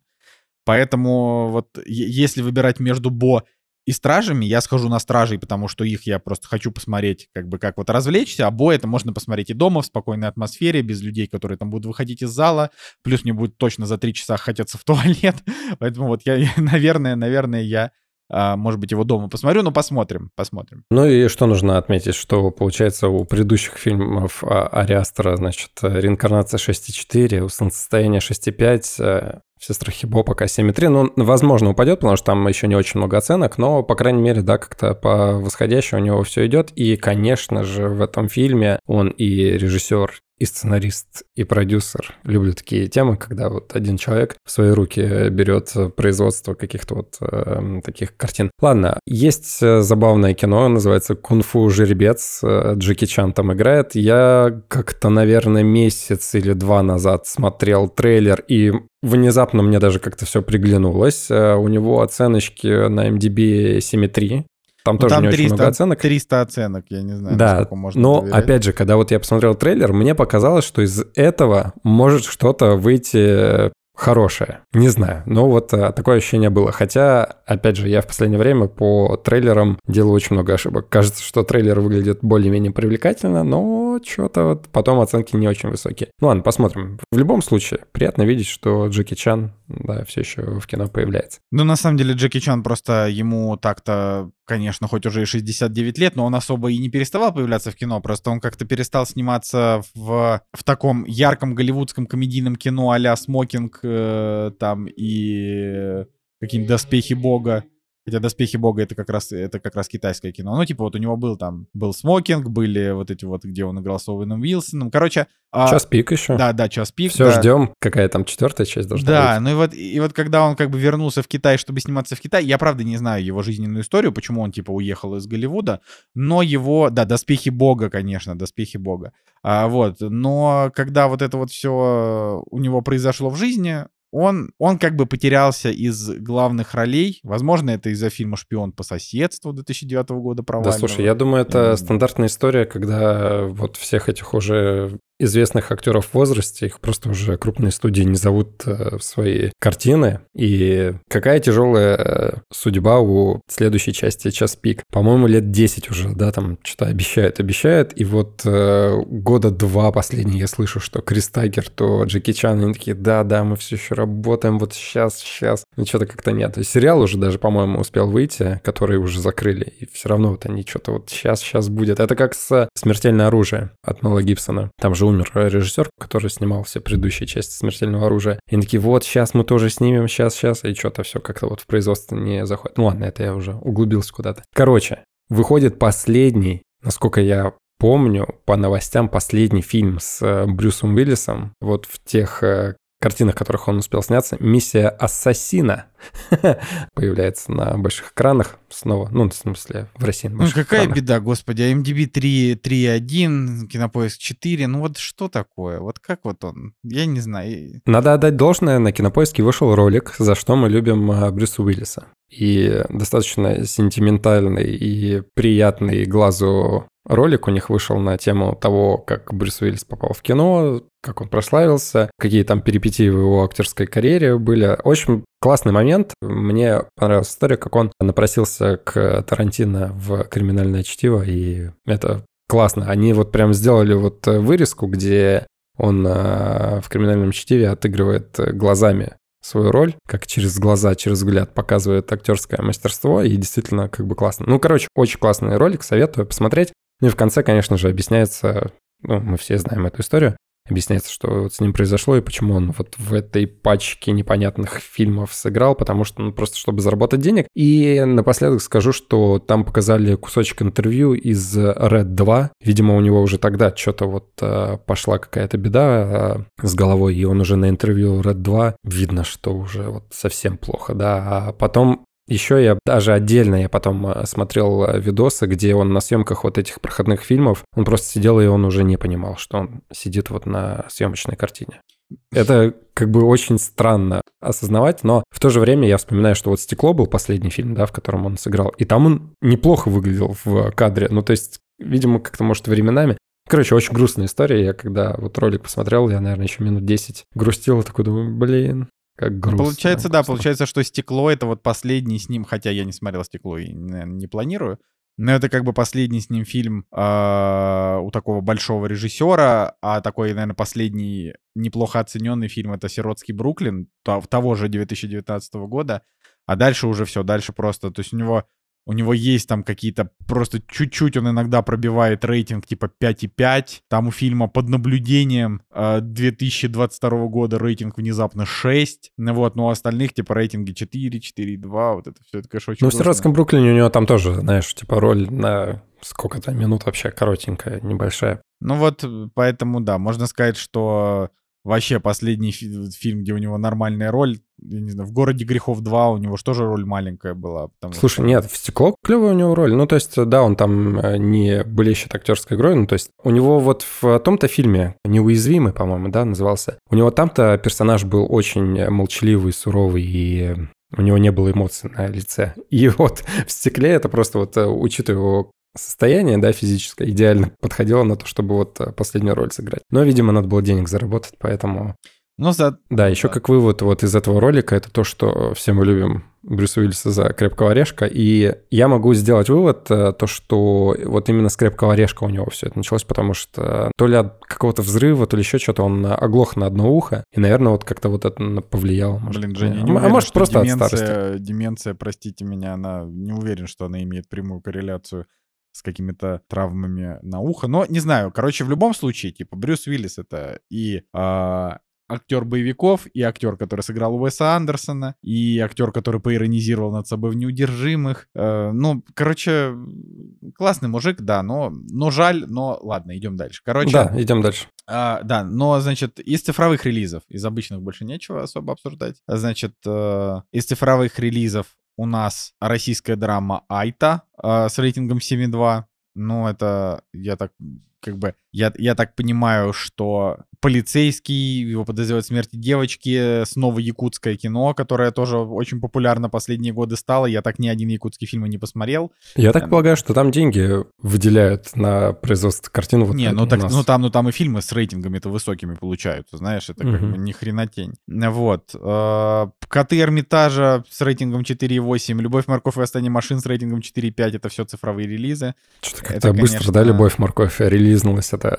Speaker 1: Поэтому вот если выбирать между Бо и Стражами, я схожу на Стражей, потому что их я просто хочу посмотреть, как бы как вот развлечься, а Бо это можно посмотреть и дома, в спокойной атмосфере, без людей, которые там будут выходить из зала, плюс мне будет точно за три часа хотеться в туалет, поэтому вот я, наверное, наверное, я может быть, его дома посмотрю, но посмотрим, посмотрим.
Speaker 2: Ну и что нужно отметить, что, получается, у предыдущих фильмов а, Ариастера, значит, реинкарнация 6.4, у солнцестояния 6.5, э, все страхи Бо пока 7.3. Ну, возможно, упадет, потому что там еще не очень много оценок, но, по крайней мере, да, как-то по восходящему у него все идет. И, конечно же, в этом фильме он и режиссер, и сценарист, и продюсер. Люблю такие темы, когда вот один человек в свои руки берет производство каких-то вот э, таких картин. Ладно, есть э, забавное кино, называется «Кунг-фу жеребец», э, Джеки Чан там играет. Я как-то, наверное, месяц или два назад смотрел трейлер, и внезапно мне даже как-то все приглянулось. Э, у него оценочки на MDB 7,3, там ну, тоже там не 300, очень много оценок.
Speaker 1: 300 оценок, я не знаю,
Speaker 2: да, можно но доверять. опять же, когда вот я посмотрел трейлер, мне показалось, что из этого может что-то выйти хорошее. Не знаю, но вот а, такое ощущение было. Хотя, опять же, я в последнее время по трейлерам делаю очень много ошибок. Кажется, что трейлер выглядит более-менее привлекательно, но что-то вот потом оценки не очень высокие. Ну ладно, посмотрим. В любом случае, приятно видеть, что Джеки Чан, да, все еще в кино появляется.
Speaker 1: Ну, на самом деле, Джеки Чан просто ему так-то конечно, хоть уже и 69 лет, но он особо и не переставал появляться в кино, просто он как-то перестал сниматься в, в таком ярком голливудском комедийном кино а-ля «Смокинг» э, там и какие-нибудь «Доспехи Бога». Хотя «Доспехи Бога» — это как раз, это как раз китайское кино. Ну, типа вот у него был там, был «Смокинг», были вот эти вот, где он играл с Оуэном Уилсоном. Короче...
Speaker 2: А час пик еще.
Speaker 1: Да, да, час пик.
Speaker 2: Все да. ждем, какая там четвертая часть должна
Speaker 1: да,
Speaker 2: быть.
Speaker 1: Да, ну и вот, и вот когда он как бы вернулся в Китай, чтобы сниматься в Китай, я правда не знаю его жизненную историю, почему он типа уехал из Голливуда, но его, да, «Доспехи Бога», конечно, «Доспехи Бога». А, вот, но когда вот это вот все у него произошло в жизни, он, он как бы потерялся из главных ролей. Возможно, это из-за фильма «Шпион по соседству» 2009 года провального.
Speaker 2: Да, слушай, я думаю, это стандартная история, когда вот всех этих уже известных актеров в возрасте, их просто уже крупные студии не зовут э, в свои картины. И какая тяжелая э, судьба у следующей части «Час пик». По-моему, лет 10 уже, да, там что-то обещают, обещают. И вот э, года два последние я слышу, что Крис Тайгер, то Джеки Чан, они такие, да-да, мы все еще работаем, вот сейчас, сейчас. Но что-то как-то нет. И сериал уже даже, по-моему, успел выйти, который уже закрыли. И все равно вот они что-то вот сейчас, сейчас будет. Это как с «Смертельное оружие» от Мела Гибсона. Там же умер режиссер, который снимал все предыдущие части «Смертельного оружия». И такие, вот, сейчас мы тоже снимем, сейчас, сейчас, и что-то все как-то вот в производство не заходит. Ну ладно, это я уже углубился куда-то. Короче, выходит последний, насколько я помню по новостям последний фильм с э, Брюсом Уиллисом, вот в тех э, картинах, в которых он успел сняться, «Миссия Ассасина» появляется на больших экранах снова. Ну, в смысле, в России.
Speaker 1: Ну, какая экранах. беда, господи. MDB 3.1, Кинопоиск 4. Ну, вот что такое? Вот как вот он? Я не знаю.
Speaker 2: Надо отдать должное. На Кинопоиске вышел ролик, за что мы любим э, Брюса Уиллиса. И достаточно сентиментальный и приятный глазу ролик у них вышел на тему того, как Брюс Уиллис попал в кино, как он прославился, какие там перипетии в его актерской карьере были. Очень классный момент. Мне понравилась история, как он напросился к Тарантино в «Криминальное чтиво», и это классно. Они вот прям сделали вот вырезку, где он э, в «Криминальном чтиве» отыгрывает глазами свою роль, как через глаза, через взгляд показывает актерское мастерство, и действительно как бы классно. Ну, короче, очень классный ролик, советую посмотреть. Ну и в конце, конечно же, объясняется, ну, мы все знаем эту историю, объясняется, что с ним произошло и почему он вот в этой пачке непонятных фильмов сыграл, потому что, ну, просто чтобы заработать денег. И напоследок скажу, что там показали кусочек интервью из Red 2. Видимо, у него уже тогда что-то вот э, пошла какая-то беда э, с головой, и он уже на интервью Red 2 видно, что уже вот совсем плохо, да. А потом еще я даже отдельно я потом э, смотрел э, видосы, где он на съемках вот этих проходных фильмов, он просто сидел и он уже не понимал, что он сидит вот на съемочной картине. Это как бы очень странно осознавать, но в то же время я вспоминаю, что вот «Стекло» был последний фильм, да, в котором он сыграл, и там он неплохо выглядел в кадре, ну то есть, видимо, как-то, может, временами. Короче, очень грустная история. Я когда вот ролик посмотрел, я, наверное, еще минут 10 грустил, такой думаю, блин, как
Speaker 1: грустно. Получается, да, получается, что стекло это вот последний с ним, хотя я не смотрел стекло и наверное, не планирую. Но это как бы последний с ним фильм э, у такого большого режиссера, а такой, наверное, последний неплохо оцененный фильм это «Сиротский Бруклин» того же 2019 года. А дальше уже все, дальше просто, то есть у него у него есть там какие-то, просто чуть-чуть он иногда пробивает рейтинг типа 5,5. Там у фильма под наблюдением э, 2022 года рейтинг внезапно 6. Ну вот, но у остальных типа рейтинги 4, 4,2. Вот это все, это, конечно, очень
Speaker 2: Ну, в Сиротском Бруклине у него там тоже, знаешь, типа роль на сколько-то минут вообще коротенькая, небольшая.
Speaker 1: Ну вот, поэтому, да, можно сказать, что Вообще последний фи- фильм, где у него нормальная роль, я не знаю, в «Городе грехов 2» у него же тоже роль маленькая была.
Speaker 2: Слушай, что... нет, в «Стекло» клевая у него роль. Ну, то есть, да, он там э, не блещет актерской игрой, ну, то есть у него вот в том-то фильме «Неуязвимый», по-моему, да, назывался, у него там-то персонаж был очень молчаливый, суровый и у него не было эмоций на лице. И вот в «Стекле» это просто вот, э, учитывая его состояние, да, физическое, идеально подходило на то, чтобы вот э, последнюю роль сыграть. Но, видимо, надо было денег заработать, поэтому...
Speaker 1: Ну, за...
Speaker 2: Да, еще да. как вывод вот из этого ролика, это то, что все мы любим Брюса Уиллиса за «Крепкого орешка», и я могу сделать вывод, э, то, что вот именно с «Крепкого орешка» у него все это началось, потому что то ли от какого-то взрыва, то ли еще что-то он оглох на одно ухо, и, наверное, вот как-то вот это повлияло.
Speaker 1: Может, Блин, Женя, не а, уверен, может, просто деменция, от старости. Деменция, простите меня, она не уверен, что она имеет прямую корреляцию с какими-то травмами на ухо. Но не знаю, короче, в любом случае, типа, Брюс Уиллис это и э, актер боевиков, и актер, который сыграл Уэса Андерсона, и актер, который поиронизировал над собой в неудержимых. Э, ну, короче, классный мужик, да, но, но жаль, но ладно, идем дальше. Короче.
Speaker 2: Да, идем дальше.
Speaker 1: А, да, но, значит, из цифровых релизов, из обычных больше нечего особо обсуждать. Значит, э, из цифровых релизов у нас российская драма «Айта» э, с рейтингом 7,2. Ну, это, я так, как бы, я, я так понимаю, что полицейский, его подозревают в смерти девочки, снова якутское кино, которое тоже очень популярно последние годы стало. Я так ни один якутский фильм и не посмотрел.
Speaker 2: Я так эм. полагаю, что там деньги выделяют на производство картины. Вот
Speaker 1: не, ну, так, ну, там, ну там и фильмы с рейтингами-то высокими получаются, знаешь, это как угу. бы ни хрена тень. Вот. Э, Коты Эрмитажа с рейтингом 4,8, Любовь, морковь и восстание машин с рейтингом 4,5, это все цифровые релизы.
Speaker 2: Что-то как-то быстро, да, Любовь, морковь релизнулась, это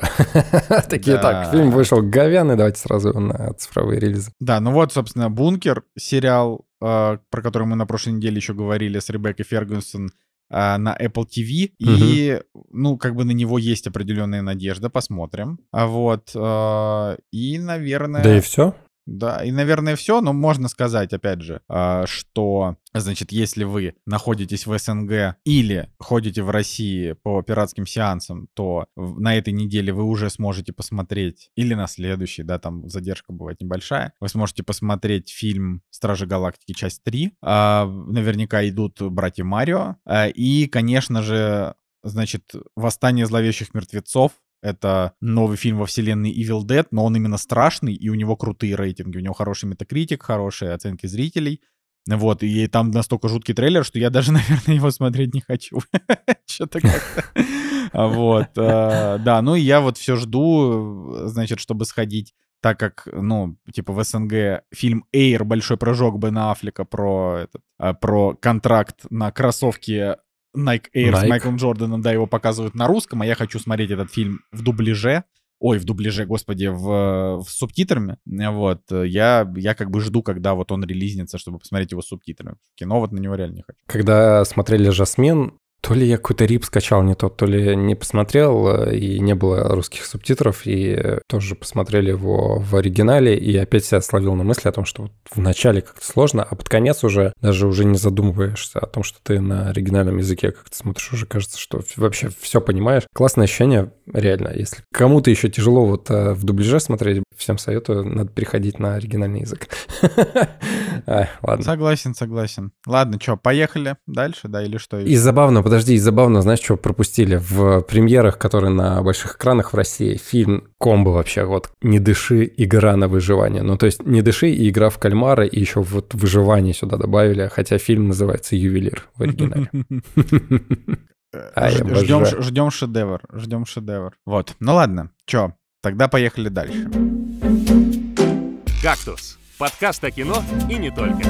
Speaker 2: такие, так, фильм вышел говяный, давайте сразу на цифровые релизы.
Speaker 1: Да, ну вот, собственно, «Бункер», сериал, э, про который мы на прошлой неделе еще говорили с Ребеккой Фергюсон, а, на Apple TV, и, ну, как бы на него есть определенная надежда, посмотрим. А вот, а, и, наверное...
Speaker 2: Да и все?
Speaker 1: Да, и, наверное, все, но можно сказать, опять же, а, что, значит, если вы находитесь в СНГ или ходите в России по пиратским сеансам, то на этой неделе вы уже сможете посмотреть, или на следующей, да, там задержка бывает небольшая, вы сможете посмотреть фильм «Стражи Галактики. Часть 3». А, наверняка идут «Братья Марио». А, и, конечно же, значит, «Восстание зловещих мертвецов», это новый фильм во вселенной Evil Dead, но он именно страшный, и у него крутые рейтинги. У него хороший метакритик, хорошие оценки зрителей. Вот, и там настолько жуткий трейлер, что я даже, наверное, его смотреть не хочу. Что-то как-то. Вот, э, да, ну и я вот все жду, значит, чтобы сходить так как, ну, типа в СНГ фильм Эйр, большой прыжок Бена Аффлека про, этот, э, про контракт на кроссовки Nike Air Nike. с Майклом Джорданом, да, его показывают на русском, а я хочу смотреть этот фильм в дубляже. Ой, в дубляже, господи, в, в субтитрами. Вот, я, я как бы жду, когда вот он релизнется, чтобы посмотреть его с субтитрами. Кино вот на него реально не хочу.
Speaker 2: Когда смотрели «Жасмин», то ли я какой-то рип скачал не тот, то ли не посмотрел, э, и не было русских субтитров, и тоже посмотрели его в оригинале, и опять себя словил на мысли о том, что вот в начале как-то сложно, а под конец уже даже уже не задумываешься о том, что ты на оригинальном языке как-то смотришь, уже кажется, что вообще все понимаешь. Классное ощущение, реально. Если кому-то еще тяжело вот э, в дубляже смотреть, всем советую, надо переходить на оригинальный язык.
Speaker 1: Ладно. Согласен, согласен. Ладно, что, поехали дальше, да, или что?
Speaker 2: И забавно, подожди, забавно, знаешь, что пропустили? В премьерах, которые на больших экранах в России, фильм комбо вообще, вот «Не дыши, игра на выживание». Ну, то есть «Не дыши» и игра в кальмара, и еще вот выживание сюда добавили, хотя фильм называется «Ювелир» в оригинале.
Speaker 1: Ждем, ждем шедевр, ждем шедевр. Вот, ну ладно, чё, тогда поехали дальше.
Speaker 3: «Кактус» — подкаст о кино и не только.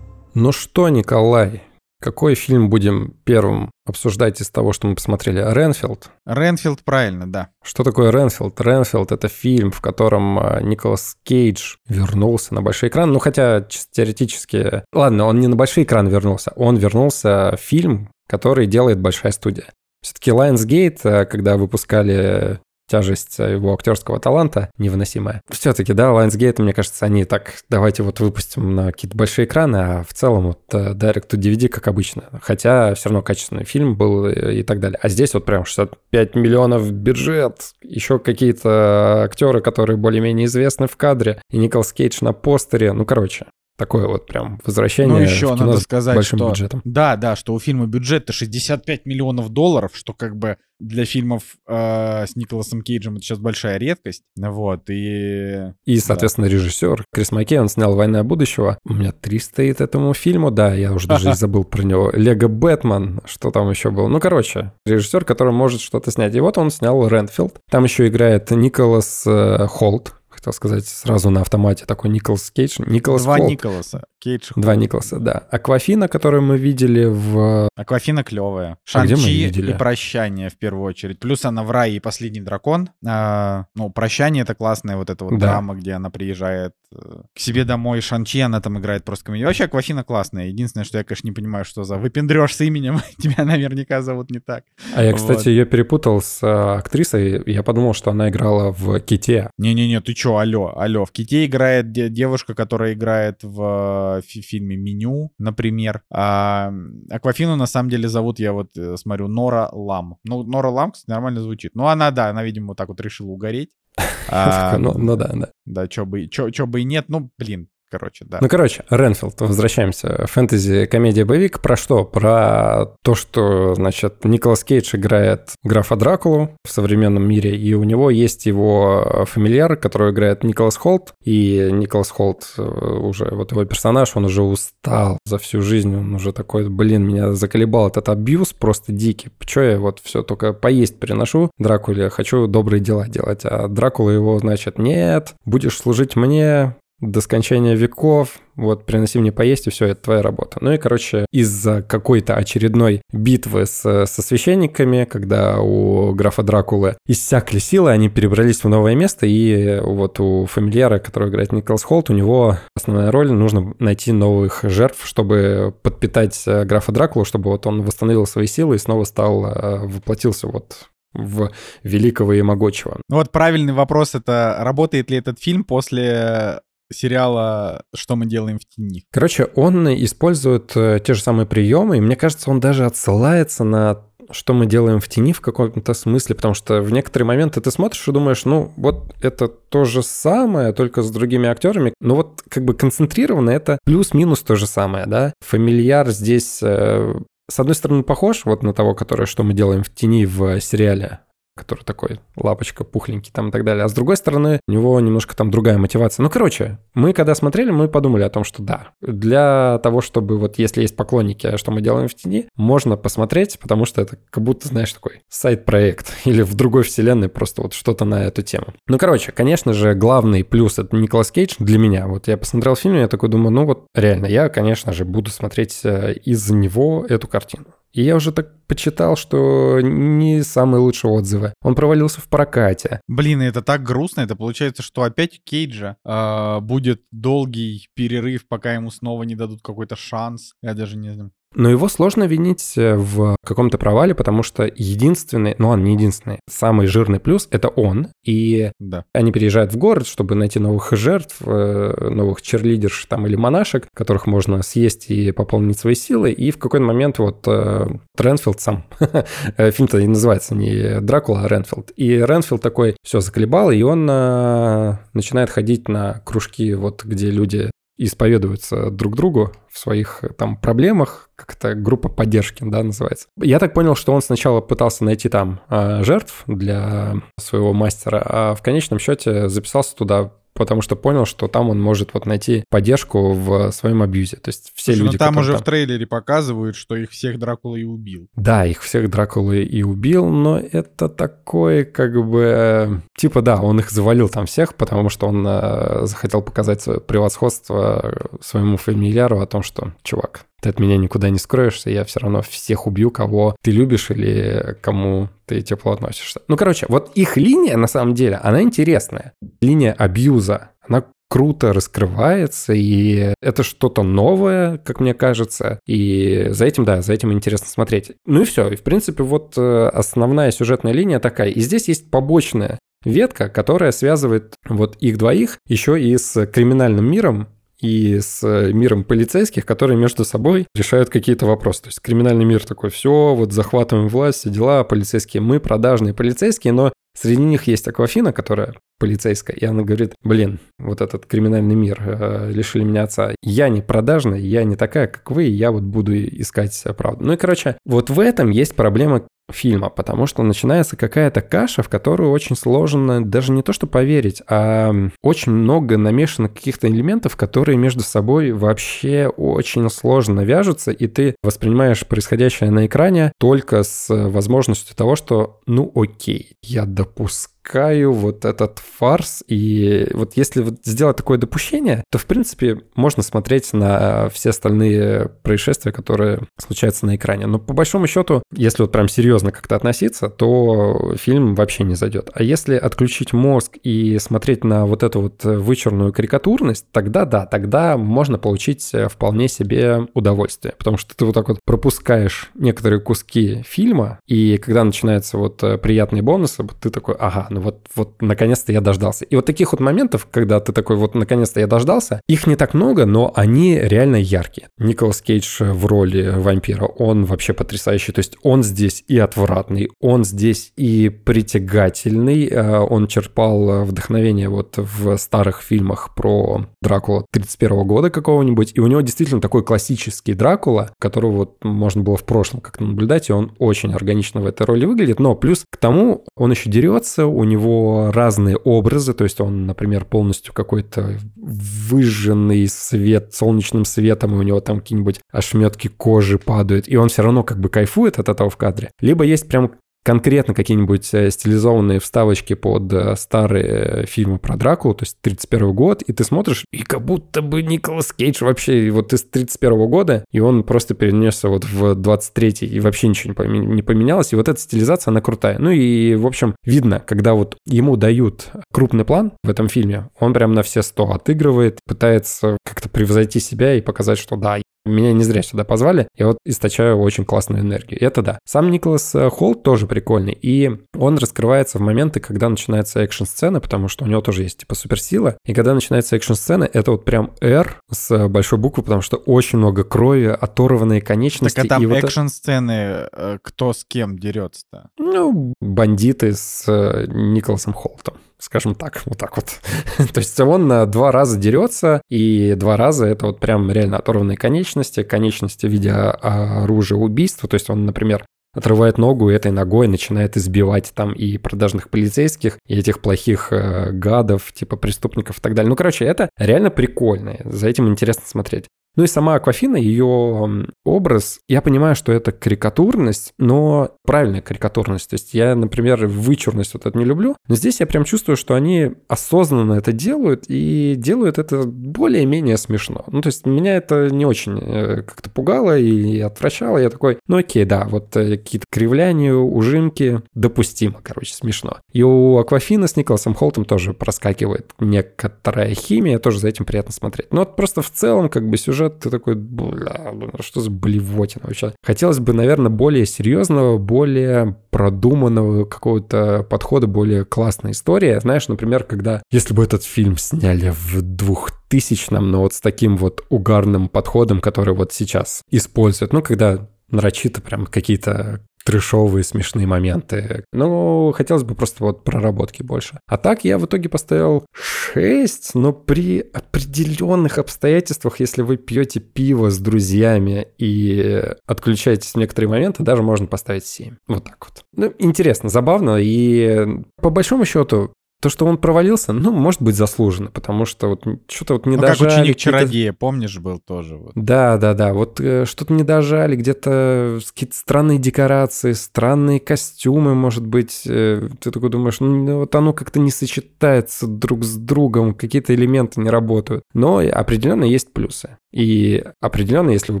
Speaker 2: Ну что, Николай, какой фильм будем первым обсуждать из того, что мы посмотрели? Ренфилд?
Speaker 1: Ренфилд, правильно, да.
Speaker 2: Что такое Ренфилд? Ренфилд — это фильм, в котором а, Николас Кейдж вернулся на большой экран. Ну, хотя теоретически... Ладно, он не на большой экран вернулся. Он вернулся в фильм, который делает большая студия. Все-таки Lionsgate, а, когда выпускали тяжесть его актерского таланта невыносимая. Все-таки, да, Lionsgate, мне кажется, они так, давайте вот выпустим на какие-то большие экраны, а в целом вот э, Direct to DVD, как обычно. Хотя все равно качественный фильм был и так далее. А здесь вот прям 65 миллионов бюджет, еще какие-то актеры, которые более-менее известны в кадре, и Николас Кейдж на постере. Ну, короче, Такое вот прям возвращение. Ну,
Speaker 1: еще надо сказать, большим что... Бюджетом. Да, да, что у фильма бюджет-то 65 миллионов долларов, что как бы для фильмов э, с Николасом Кейджем это сейчас большая редкость. Вот, и...
Speaker 2: И, соответственно, да. режиссер Крис Маккей, он снял «Война будущего». У меня три стоит этому фильму, да, я уже даже забыл про него. «Лего Бэтмен», что там еще было. Ну, короче, режиссер, который может что-то снять. И вот он снял «Ренфилд». Там еще играет Николас э, Холт, хотел сказать сразу на автомате, такой Николас Кейдж. Николас
Speaker 1: Два
Speaker 2: Холт.
Speaker 1: Николаса. Кейдж.
Speaker 2: Два Николаса, да. Аквафина, которую мы видели в...
Speaker 1: Аквафина клевая. Шанчи а и Прощание в первую очередь. Плюс она в рае и Последний дракон. А, ну, Прощание это классная вот эта вот да. драма, где она приезжает э, к себе домой. Шанчи, она там играет просто комедию. Вообще Аквафина классная. Единственное, что я, конечно, не понимаю, что за выпендрешь с именем. Тебя наверняка зовут не так.
Speaker 2: А я, кстати, вот. ее перепутал с э, актрисой. Я подумал, что она играла в Ките.
Speaker 1: Не-не-не, ты чё, алло, алло. В Ките играет девушка, которая играет в фильме «Меню», например. А Аквафину на самом деле зовут, я вот э, смотрю, Нора Лам. Ну, Нора Лам, кстати, нормально звучит. Ну, она, да, она, видимо, вот так вот решила угореть.
Speaker 2: А, ну, ну да, да.
Speaker 1: Да, чё бы, чё, чё бы и нет, ну, блин, короче, да.
Speaker 2: Ну, короче, Ренфилд, возвращаемся. Фэнтези, комедия, боевик. Про что? Про то, что, значит, Николас Кейдж играет графа Дракулу в современном мире, и у него есть его фамильяр, который играет Николас Холт, и Николас Холт э, уже, вот его персонаж, он уже устал за всю жизнь, он уже такой, блин, меня заколебал этот абьюз просто дикий. Че я вот все только поесть приношу Дракуле, хочу добрые дела делать, а Дракула его, значит, нет, будешь служить мне, до скончания веков, вот, приноси мне поесть, и все, это твоя работа. Ну и, короче, из-за какой-то очередной битвы с, со священниками, когда у графа Дракулы иссякли силы, они перебрались в новое место, и вот у фамильяра, который играет Николас Холт, у него основная роль, нужно найти новых жертв, чтобы подпитать э, графа Дракулу, чтобы вот он восстановил свои силы и снова стал, э, воплотился вот в великого и могучего.
Speaker 1: Ну вот правильный вопрос это, работает ли этот фильм после сериала «Что мы делаем в тени».
Speaker 2: Короче, он использует э, те же самые приемы, и мне кажется, он даже отсылается на что мы делаем в тени в каком-то смысле, потому что в некоторые моменты ты смотришь и думаешь, ну вот это то же самое, только с другими актерами, но вот как бы концентрированно это плюс-минус то же самое, да. Фамильяр здесь э, с одной стороны похож вот на того, который что мы делаем в тени в сериале который такой лапочка, пухленький там и так далее. А с другой стороны, у него немножко там другая мотивация. Ну, короче, мы когда смотрели, мы подумали о том, что да, для того, чтобы вот если есть поклонники, а что мы делаем в тени, можно посмотреть, потому что это как будто, знаешь, такой сайт-проект или в другой вселенной просто вот что-то на эту тему. Ну, короче, конечно же, главный плюс это Николас Кейдж для меня. Вот я посмотрел фильм, я такой думаю, ну вот реально, я, конечно же, буду смотреть э, из-за него эту картину. И я уже так почитал, что не самые лучшие отзывы. Он провалился в прокате.
Speaker 1: Блин, это так грустно. Это получается, что опять Кейджа э, будет долгий перерыв, пока ему снова не дадут какой-то шанс. Я даже не знаю.
Speaker 2: Но его сложно винить э, в каком-то провале, потому что единственный, ну он не единственный, самый жирный плюс — это он. И да. они переезжают в город, чтобы найти новых жертв, э, новых черлидерш там или монашек, которых можно съесть и пополнить свои силы. И в какой-то момент вот э, Ренфилд сам, фильм-то и называется не Дракула, а Ренфилд. И Ренфилд такой все заколебал, и он начинает ходить на кружки, вот где люди исповедуются друг другу в своих э, там проблемах, как это группа поддержки, да, называется. Я так понял, что он сначала пытался найти там э, жертв для своего мастера, а в конечном счете записался туда потому что понял, что там он может вот найти поддержку в своем абьюзе. То есть все Слушай, люди,
Speaker 1: ну там уже там... в трейлере показывают, что их всех Дракула и убил.
Speaker 2: Да, их всех Дракула и убил, но это такое как бы... Типа да, он их завалил там всех, потому что он э, захотел показать свое превосходство своему фамильяру о том, что, чувак, ты от меня никуда не скроешься, я все равно всех убью, кого ты любишь или кому ты тепло относишься. Ну, короче, вот их линия, на самом деле, она интересная. Линия абьюза, она круто раскрывается, и это что-то новое, как мне кажется, и за этим, да, за этим интересно смотреть. Ну и все, и в принципе вот э, основная сюжетная линия такая, и здесь есть побочная ветка, которая связывает вот их двоих еще и с криминальным миром, и с э, миром полицейских, которые между собой решают какие-то вопросы. То есть криминальный мир такой, все, вот захватываем власть, все дела, полицейские, мы продажные полицейские, но среди них есть Аквафина, которая полицейская, и она говорит, блин, вот этот криминальный мир э, лишили меня отца. Я не продажная, я не такая, как вы, я вот буду искать правду. Ну и, короче, вот в этом есть проблема фильма, потому что начинается какая-то каша, в которую очень сложно даже не то что поверить, а очень много намешано каких-то элементов, которые между собой вообще очень сложно вяжутся, и ты воспринимаешь происходящее на экране только с возможностью того, что ну окей, я допускаю допускаю вот этот фарс. И вот если вот сделать такое допущение, то, в принципе, можно смотреть на все остальные происшествия, которые случаются на экране. Но по большому счету, если вот прям серьезно как-то относиться, то фильм вообще не зайдет. А если отключить мозг и смотреть на вот эту вот вычурную карикатурность, тогда да, тогда можно получить вполне себе удовольствие. Потому что ты вот так вот пропускаешь некоторые куски фильма, и когда начинаются вот приятные бонусы, ты такой, ага, ну вот, вот наконец-то я дождался. И вот таких вот моментов, когда ты такой, вот наконец-то я дождался, их не так много, но они реально яркие. Николас Кейдж в роли вампира, он вообще потрясающий. То есть он здесь и отвратный, он здесь и притягательный. Э, он черпал вдохновение вот в старых фильмах про Дракула 31 года какого-нибудь, и у него действительно такой классический Дракула, которого вот можно было в прошлом как-то наблюдать, и он очень органично в этой роли выглядит, но плюс к тому он еще дерется, у него разные образы, то есть он, например, полностью какой-то выжженный свет, солнечным светом, и у него там какие-нибудь ошметки кожи падают, и он все равно как бы кайфует от этого в кадре. Либо есть прям конкретно какие-нибудь э, стилизованные вставочки под э, старые фильмы про Дракулу, то есть 31 год, и ты смотришь, и как будто бы Николас Кейдж вообще вот из 31 года, и он просто перенесся вот в 23 и вообще ничего не поменялось, и вот эта стилизация, она крутая. Ну и, в общем, видно, когда вот ему дают крупный план в этом фильме, он прям на все 100 отыгрывает, пытается как-то превзойти себя и показать, что да, меня не зря сюда позвали. Я вот источаю очень классную энергию. Это да. Сам Николас э, Холт тоже прикольный. И он раскрывается в моменты, когда начинается экшн-сцена, потому что у него тоже есть типа суперсила. И когда начинается экшн-сцена, это вот прям R с большой буквы, потому что очень много крови, оторванные конечности.
Speaker 1: Так а там
Speaker 2: и вот
Speaker 1: экшн-сцены, э, кто с кем дерется-то?
Speaker 2: Ну, бандиты с э, Николасом Холтом скажем так, вот так вот. То есть он два раза дерется, и два раза это вот прям реально оторванные конечности, конечности в виде оружия убийства. То есть он, например, отрывает ногу этой ногой начинает избивать там и продажных полицейских, и этих плохих э, гадов, типа преступников и так далее. Ну, короче, это реально прикольно. За этим интересно смотреть. Ну и сама Аквафина, ее образ, я понимаю, что это карикатурность, но правильная карикатурность. То есть я, например, вычурность вот это не люблю, но здесь я прям чувствую, что они осознанно это делают и делают это более-менее смешно. Ну то есть меня это не очень э, как-то пугало и отвращало. Я такой, ну окей, да, вот э, какие-то кривляния, ужимки допустимо, короче, смешно. И у Аквафина с Николасом Холтом тоже проскакивает некоторая химия, тоже за этим приятно смотреть. Но вот просто в целом как бы сюжет сюжет, ты такой, бля, что за блевотина вообще. Хотелось бы, наверное, более серьезного, более продуманного какого-то подхода, более классной истории. Знаешь, например, когда, если бы этот фильм сняли в двухтысячном, но вот с таким вот угарным подходом, который вот сейчас используют, ну, когда нарочито прям какие-то трешовые смешные моменты. Ну, хотелось бы просто вот проработки больше. А так я в итоге поставил 6, но при определенных обстоятельствах, если вы пьете пиво с друзьями и отключаетесь в некоторые моменты, даже можно поставить 7. Вот так вот. Ну, интересно, забавно, и по большому счету то, что он провалился, ну, может быть, заслуженно, потому что вот что-то вот не ну, дожали.
Speaker 1: как ученик-чародея, помнишь, был тоже. Вот.
Speaker 2: Да, да, да, вот э, что-то не дожали, где-то какие-то странные декорации, странные костюмы, может быть. Э, ты такой думаешь, ну, вот оно как-то не сочетается друг с другом, какие-то элементы не работают. Но определенно есть плюсы. И определенно, если вы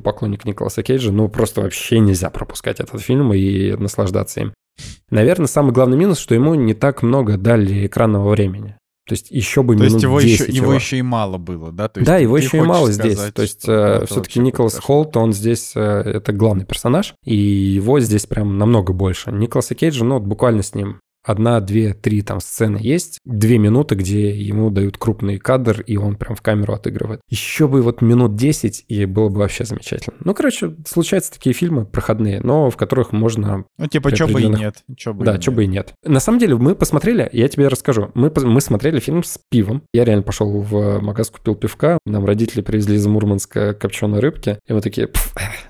Speaker 2: поклонник Николаса Кейджа, ну, просто вообще нельзя пропускать этот фильм и наслаждаться им. Наверное, самый главный минус, что ему не так много дали экранного времени. То есть еще бы
Speaker 1: То
Speaker 2: минут
Speaker 1: есть его
Speaker 2: 10
Speaker 1: еще, его еще и мало было, да? То есть
Speaker 2: да, его еще и мало здесь. То есть э, все-таки Николас Холт, он здесь, э, это главный персонаж, и его здесь прям намного больше. Николаса Кейджа, ну, вот буквально с ним одна, две, три там сцены есть, две минуты, где ему дают крупный кадр, и он прям в камеру отыгрывает. Еще бы вот минут 10, и было бы вообще замечательно. Ну, короче, случаются такие фильмы проходные, но в которых можно...
Speaker 1: Ну, типа, что бы и нет.
Speaker 2: Чё бы да, что бы и нет. На самом деле, мы посмотрели, я тебе расскажу, мы, мы смотрели фильм с пивом. Я реально пошел в магаз, купил пивка, нам родители привезли из Мурманска копченой рыбки, и мы такие,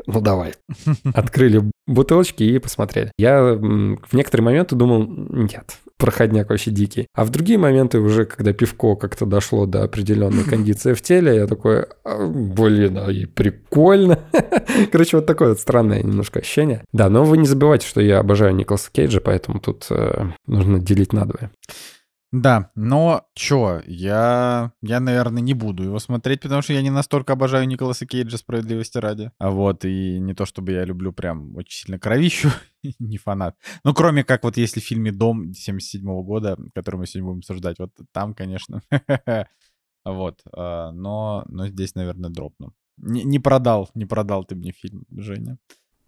Speaker 2: ну давай. Открыли бутылочки и посмотрели. Я в некоторые моменты думал, нет, проходняк вообще дикий. А в другие моменты уже, когда пивко как-то дошло до определенной кондиции в теле, я такой, а, блин, а и прикольно. Короче, вот такое вот странное немножко ощущение. Да, но вы не забывайте, что я обожаю Николаса Кейджа, поэтому тут э, нужно делить надвое.
Speaker 1: Да, но чё, я, я, наверное, не буду его смотреть, потому что я не настолько обожаю Николаса Кейджа справедливости ради. А вот, и не то чтобы я люблю прям очень сильно кровищу, не фанат. Ну, кроме как вот если в фильме «Дом» 77 -го года, который мы сегодня будем обсуждать, вот там, конечно, вот, а, но, но здесь, наверное, дропну. Не, не продал, не продал ты мне фильм, Женя.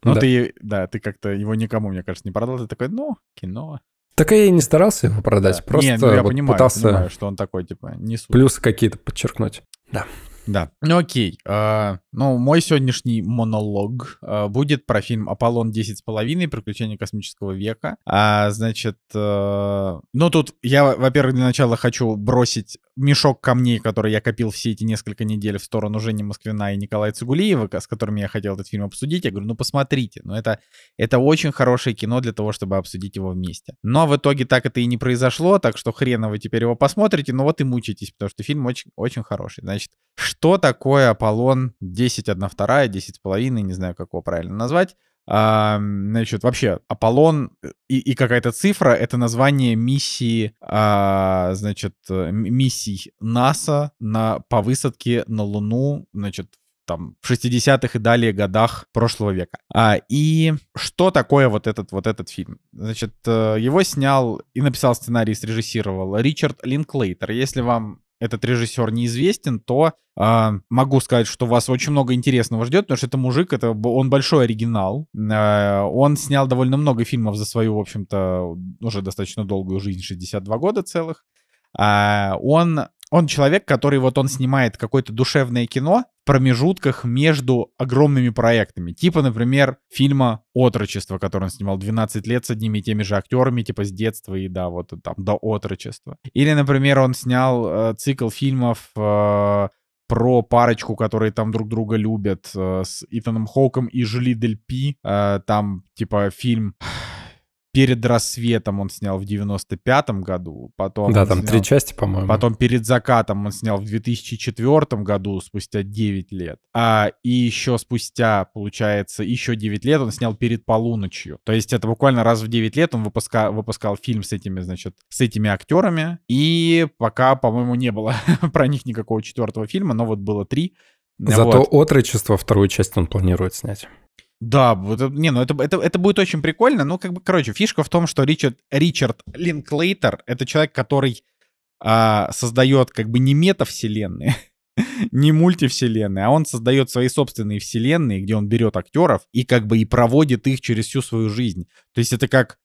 Speaker 1: Ну, да. ты, да, ты как-то его никому, мне кажется, не продал. Ты такой, ну, кино.
Speaker 2: Так я и не старался его продать, да. просто
Speaker 1: Нет, ну, я
Speaker 2: вот
Speaker 1: понимаю,
Speaker 2: пытался
Speaker 1: понимаю, что он такой, типа, не супер.
Speaker 2: Плюсы какие-то подчеркнуть. Да.
Speaker 1: Да. Ну окей. А, ну, мой сегодняшний монолог а, будет про фильм «Аполлон 10 с половиной. Приключения космического века». А, значит, а, ну тут я, во-первых, для начала хочу бросить мешок камней, который я копил все эти несколько недель в сторону Жени Москвина и Николая Цигулиева, с которыми я хотел этот фильм обсудить. Я говорю, ну посмотрите, ну это, это очень хорошее кино для того, чтобы обсудить его вместе. Но в итоге так это и не произошло, так что хрена вы теперь его посмотрите, но вот и мучитесь, потому что фильм очень, очень хороший. Значит, что такое Аполлон 10, 1, 2, 10 с половиной, не знаю, как его правильно назвать. А, значит, вообще, Аполлон и, и какая-то цифра — это название миссии, а, значит, миссий НАСА на, по высадке на Луну, значит, там, в 60-х и далее годах прошлого века. А, и что такое вот этот, вот этот фильм? Значит, э, его снял и написал сценарий, срежиссировал Ричард Линклейтер. Если вам этот режиссер неизвестен, то э, могу сказать, что вас очень много интересного ждет, потому что это мужик, это он большой оригинал. Э, он снял довольно много фильмов за свою, в общем-то, уже достаточно долгую жизнь, 62 года целых. Э, он он человек, который вот он снимает какое-то душевное кино в промежутках между огромными проектами. Типа, например, фильма «Отрочество», который он снимал 12 лет с одними и теми же актерами, типа с детства и да, вот там до отрочества. Или, например, он снял э, цикл фильмов э, про парочку, которые там друг друга любят, э, с Итаном Хоуком и Жюли Дель Пи. Э, там, типа, фильм перед рассветом он снял в 95-м году, потом...
Speaker 2: Да, там
Speaker 1: снял,
Speaker 2: три части, по-моему.
Speaker 1: Потом перед закатом он снял в 2004 году, спустя 9 лет. А, и еще спустя, получается, еще 9 лет он снял перед полуночью. То есть это буквально раз в 9 лет он выпуска, выпускал фильм с этими, значит, с этими актерами. И пока, по-моему, не было про них никакого четвертого фильма, но вот было три.
Speaker 2: Зато вот. «Отрочество» вторую часть он планирует снять.
Speaker 1: Да, это, не, ну это, это, это будет очень прикольно. Ну, как бы, короче, фишка в том, что Ричард, Ричард Линклейтер — это человек, который а, создает как бы не метавселенные, не мультивселенные, а он создает свои собственные вселенные, где он берет актеров и как бы и проводит их через всю свою жизнь. То есть это как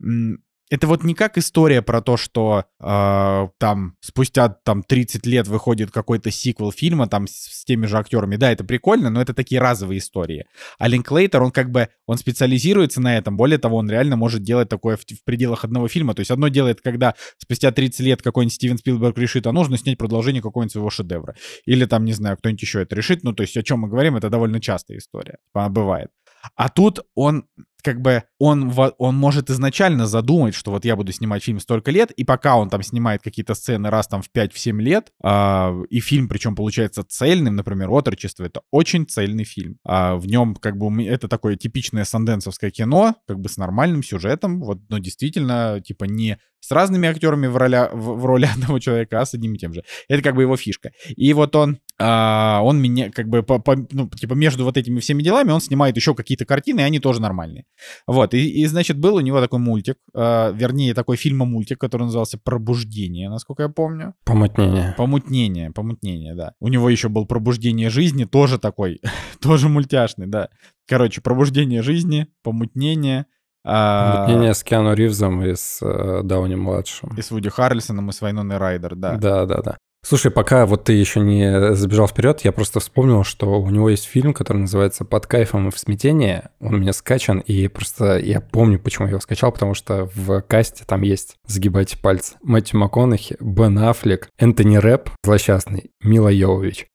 Speaker 1: это вот не как история про то, что э, там спустя там 30 лет выходит какой-то сиквел фильма там с, с теми же актерами. Да, это прикольно, но это такие разовые истории. А Линклейтер, он как бы, он специализируется на этом. Более того, он реально может делать такое в, в пределах одного фильма. То есть одно делает, когда спустя 30 лет какой-нибудь Стивен Спилберг решит, а нужно снять продолжение какого-нибудь своего шедевра. Или там, не знаю, кто-нибудь еще это решит. Ну, то есть о чем мы говорим, это довольно частая история. Бывает. А тут он как бы он, он может изначально задумать, что вот я буду снимать фильм столько лет, и пока он там снимает какие-то сцены раз там в 5-7 лет, э, и фильм причем получается цельным, например, «Отрочество» — это очень цельный фильм. А в нем как бы это такое типичное санденсовское кино, как бы с нормальным сюжетом, вот, но действительно, типа не с разными актерами в, роля, в, в роли одного человека, а с одним и тем же. Это как бы его фишка. И вот он, а, он меня как бы, по, по, ну, типа между вот этими всеми делами он снимает еще какие-то картины, и они тоже нормальные. Вот, и, и значит, был у него такой мультик, а, вернее, такой фильм-мультик, который назывался «Пробуждение», насколько я помню.
Speaker 2: Помутнение.
Speaker 1: Помутнение, помутнение, да. У него еще был «Пробуждение жизни», тоже такой, тоже мультяшный, да. Короче, «Пробуждение жизни», «Помутнение»,
Speaker 2: а... Объединение с Киану Ривзом и с э, Дауни-младшим.
Speaker 1: И с Вуди Харрельсоном, и с Вайноной Райдер, да.
Speaker 2: Да, да, да. Слушай, пока вот ты еще не забежал вперед, я просто вспомнил, что у него есть фильм, который называется «Под кайфом и в смятении». Он у меня скачан, и просто я помню, почему я его скачал, потому что в касте там есть, загибайте пальцы, Мэтью МакКонахи, Бен Аффлек, Энтони Рэп, злосчастный, Мила Йовович.